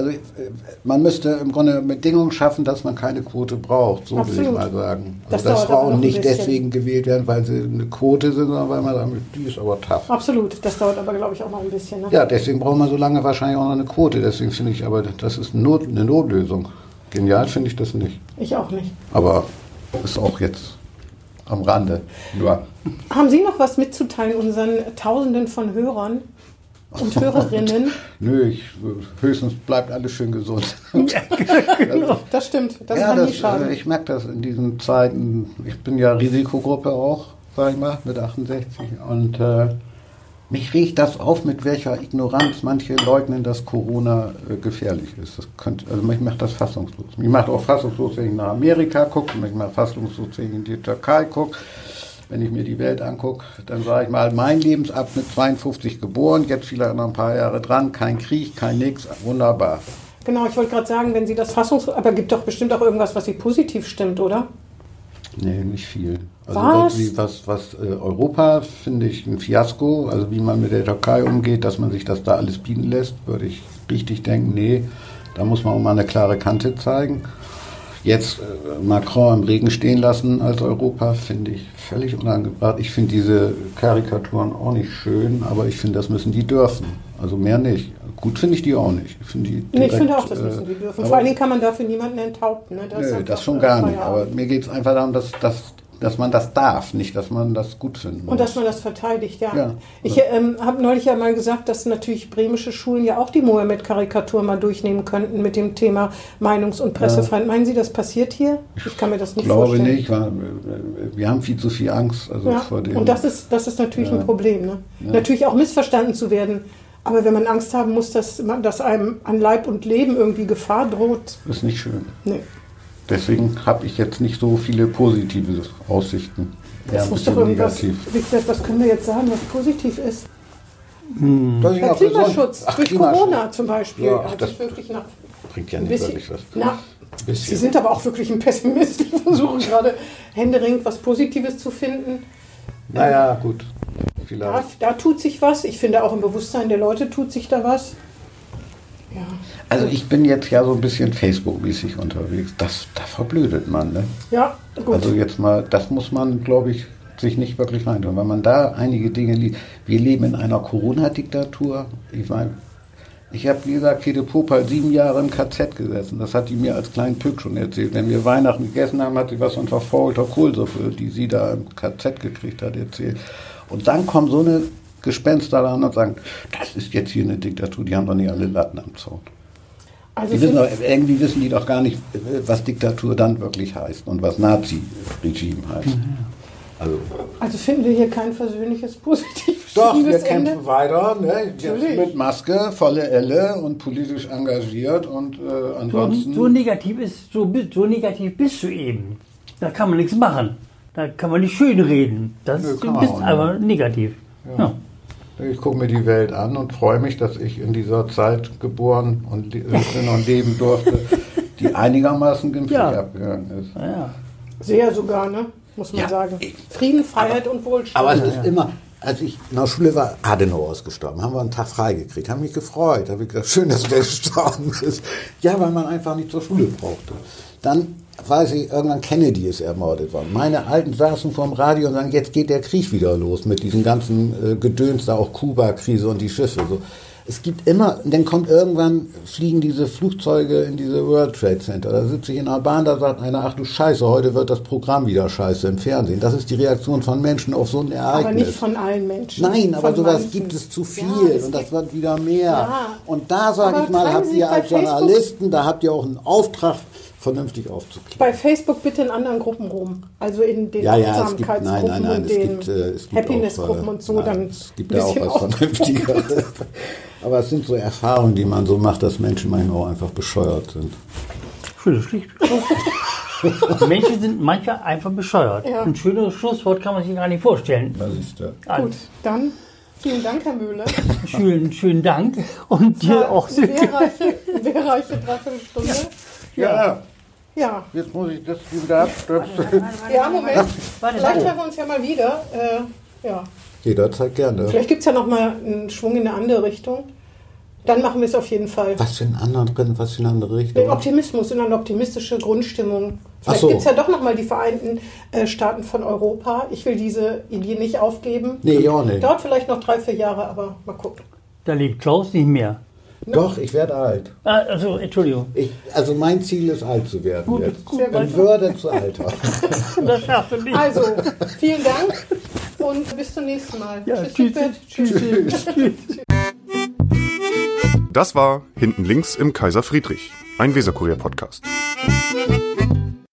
also äh, man müsste im Grunde Bedingungen schaffen, dass man keine Quote braucht, so Absolut. ich mal sagen. Das Also, dass aber noch Frauen nicht bisschen. deswegen gewählt werden, weil sie eine Quote sind, sondern weil man sagt, die ist aber tough. Absolut, das dauert aber, glaube ich, auch noch ein bisschen. Ne? Ja, deswegen braucht man so lange wahrscheinlich auch noch eine Quote. Deswegen finde ich aber, das ist Not, eine Notlösung. Genial finde ich das nicht. Ich auch nicht. Aber ist auch jetzt am Rande. Nur. Haben Sie noch was mitzuteilen unseren Tausenden von Hörern und Hörerinnen? Nö, ich, höchstens bleibt alles schön gesund. Das stimmt, das ja, kann nie das, schaden. äh, ich merke das in diesen Zeiten. Ich bin ja Risikogruppe auch, sag ich mal, mit 68. Und äh, mich regt das auf, mit welcher Ignoranz manche leugnen, dass Corona äh, gefährlich ist. Das könnte, also mich macht das fassungslos. Mich macht auch fassungslos, wenn ich nach Amerika gucke. Mich macht fassungslos, wenn ich in die Türkei gucke. Wenn ich mir die Welt angucke, dann sage ich mal, mein Lebensabschnitt 52 geboren, jetzt vielleicht noch ein paar Jahre dran, kein Krieg, kein Nix, wunderbar. Genau, ich wollte gerade sagen, wenn Sie das Fassungslos, aber gibt doch bestimmt auch irgendwas, was Sie positiv stimmt, oder? Nee, nicht viel. Also Was? irgendwie was, was äh, Europa finde ich ein Fiasko. Also wie man mit der Türkei umgeht, dass man sich das da alles bieten lässt, würde ich richtig denken, nee, da muss man auch mal eine klare Kante zeigen. Jetzt äh, Macron im Regen stehen lassen als Europa, finde ich völlig unangebracht. Ich finde diese Karikaturen auch nicht schön, aber ich finde, das müssen die dürfen. Also mehr nicht. Gut finde ich die auch nicht. Ich finde Nee, ich finde auch, das äh, müssen die dürfen. aber- Vor allen Dingen kann man dafür niemanden enthaupten. Ne? Das Nö, das schon äh, gar nicht. Aber mir geht es einfach darum, dass, dass, dass man das darf, nicht, dass man das gut finden muss. Und dass man das verteidigt, ja. Ja. Ich ähm, habe neulich ja mal gesagt, dass natürlich bremische Schulen ja auch die Mohammed-Karikatur mal durchnehmen könnten mit dem Thema Meinungs- und Pressefreiheit. Meinen Sie, das passiert hier? Ich kann mir das ich nicht glaube vorstellen. nicht, weil äh, wir haben viel zu viel Angst also Ja. vor dem. Und das ist, das ist natürlich ein Problem. Ne? Natürlich auch missverstanden zu werden. Aber wenn man Angst haben muss, dass, dass einem an Leib und Leben irgendwie Gefahr droht, ist nicht schön. nee. Deswegen habe ich jetzt nicht so viele positive Aussichten. Das ein muss doch irgendwas, negativ. wie gesagt, was können wir jetzt sagen, was positiv ist? Der gesund- Klimaschutz Ach, durch Klimaschutz. Corona zum Beispiel. Ja, hat das sich wirklich nach bringt ja nicht bisschen, wirklich was. na. Sie sind aber auch wirklich ein Pessimist. Ich versuche gerade händeringend was Positives zu finden. naja, gut. Da, Vielleicht. da tut sich was. Ich finde auch im Bewusstsein der Leute tut sich da was. Ja, Also ich bin jetzt ja so ein bisschen Facebook-mäßig unterwegs. Das, da verblödet man, ne? ja gut. Also jetzt mal, das muss man, glaube ich, sich nicht wirklich reintun. Weil man da einige Dinge liest. Wir leben in einer Corona-Diktatur. Ich meine, ich habe, wie gesagt, Käthe Popal sieben Jahre im KZ gesessen. Das hat die mir als kleinen Pück schon erzählt. Wenn wir Weihnachten gegessen haben, hat sie was von verfaulter Kohlsuppe, die sie da im KZ gekriegt hat, erzählt. Und dann kommen so eine Gespenster da an und sagen, das ist jetzt hier eine Diktatur, die haben doch nicht alle Latten am Zaun. also wissen doch, irgendwie wissen die doch gar nicht, was Diktatur dann wirklich heißt und was Nazi-Regime heißt. Also, also finden wir hier kein versöhnliches, positives doch, wir kämpfen Ende. weiter, ne? jetzt Natürlich. mit Maske, volle Elle und politisch engagiert und äh, So, ansonsten. so negativ ist, so, so negativ bist du eben. Da kann man nichts machen. Da kann man nicht schön reden. Das, Nö, du bist nicht. aber negativ. Ja. Ich gucke mir die Welt an und freue mich, dass ich in dieser Zeit geboren und bin und leben durfte, die einigermaßen glimpflich Ja. abgegangen ist. Ja. Sehr sogar, ne? muss man Ja, sagen. ich- Frieden, Freiheit und Wohlstand. Aber es ist immer, als ich in der Schule war, Adenauer ist gestorben, haben wir einen Tag frei gekriegt, haben mich gefreut, habe ich gesagt, schön, dass der gestorben ist. Ja, weil man einfach nicht zur Schule brauchte. Dann weiß ich, irgendwann Kennedy ist ermordet worden. Meine Alten saßen vorm Radio und sagen, jetzt geht der Krieg wieder los mit diesen ganzen äh, Gedöns da, auch Kuba-Krise und die Schiffe. So. Es gibt immer, dann kommt irgendwann, fliegen diese Flugzeuge in diese World Trade Center. Da sitze ich in einer Bahn, da sagt einer, ach du Scheiße, heute wird das Programm wieder scheiße im Fernsehen. Das ist die Reaktion von Menschen auf so ein Ereignis. aber nicht von allen Menschen. Nein, aber Von sowas manchen. gibt es zu viel Ja, und das wird wieder mehr. Ja. Und da sage ich mal, habt ihr als Facebook- Journalisten, da habt ihr auch einen Auftrag, vernünftig aufzuklären. Bei Facebook bitte in anderen Gruppen rum. Also in den Ja, ja, es gibt, nein, nein, nein, und es den gibt, äh, es gibt Happiness-Gruppen auch, äh, und so. nein, dann es gibt ein da auch bisschen was Vernünftigeres. Aber es sind so Erfahrungen, die man so macht, dass Menschen manchmal auch einfach bescheuert sind. Schönes Schlicht. Menschen sind manchmal einfach bescheuert. Ja. Ein schöneres Schlusswort kann man sich gar nicht vorstellen. Was ist da? Gut, dann vielen Dank, Herr Mühle. Schönen, schönen Dank. Und dir auch. Lehrreiche, lehrreiche Dreiviertelstunde. Ja, Ja, jetzt muss ich das wieder abstöpseln. ja, Moment. Warte, Vielleicht treffen wir uns ja mal wieder. Äh, ja. Jederzeit gerne. Vielleicht gibt es ja noch mal einen Schwung in eine andere Richtung. Dann machen wir es auf jeden Fall. Was für einen anderen, was für eine andere Richtung? Den Optimismus in eine optimistische Grundstimmung. Vielleicht so. gibt es ja doch noch mal die Vereinten äh, Staaten von Europa. Ich will diese Idee nicht aufgeben. Nee, ich auch nicht. Dauert vielleicht noch drei, vier Jahre, aber mal gucken. Da lebt Klaus nicht mehr. Doch, ich werde alt. Ah, also, Entschuldigung. Ich, also mein Ziel ist alt zu werden Gut, jetzt. gut, In Würde zu Alter. Das schaffst du nicht. Also, vielen Dank und bis zum nächsten Mal. ja, tschüss, tschüss, tschüss, tschüss. Das war Hinten links im Kaiser Friedrich, ein Weserkurier-Podcast.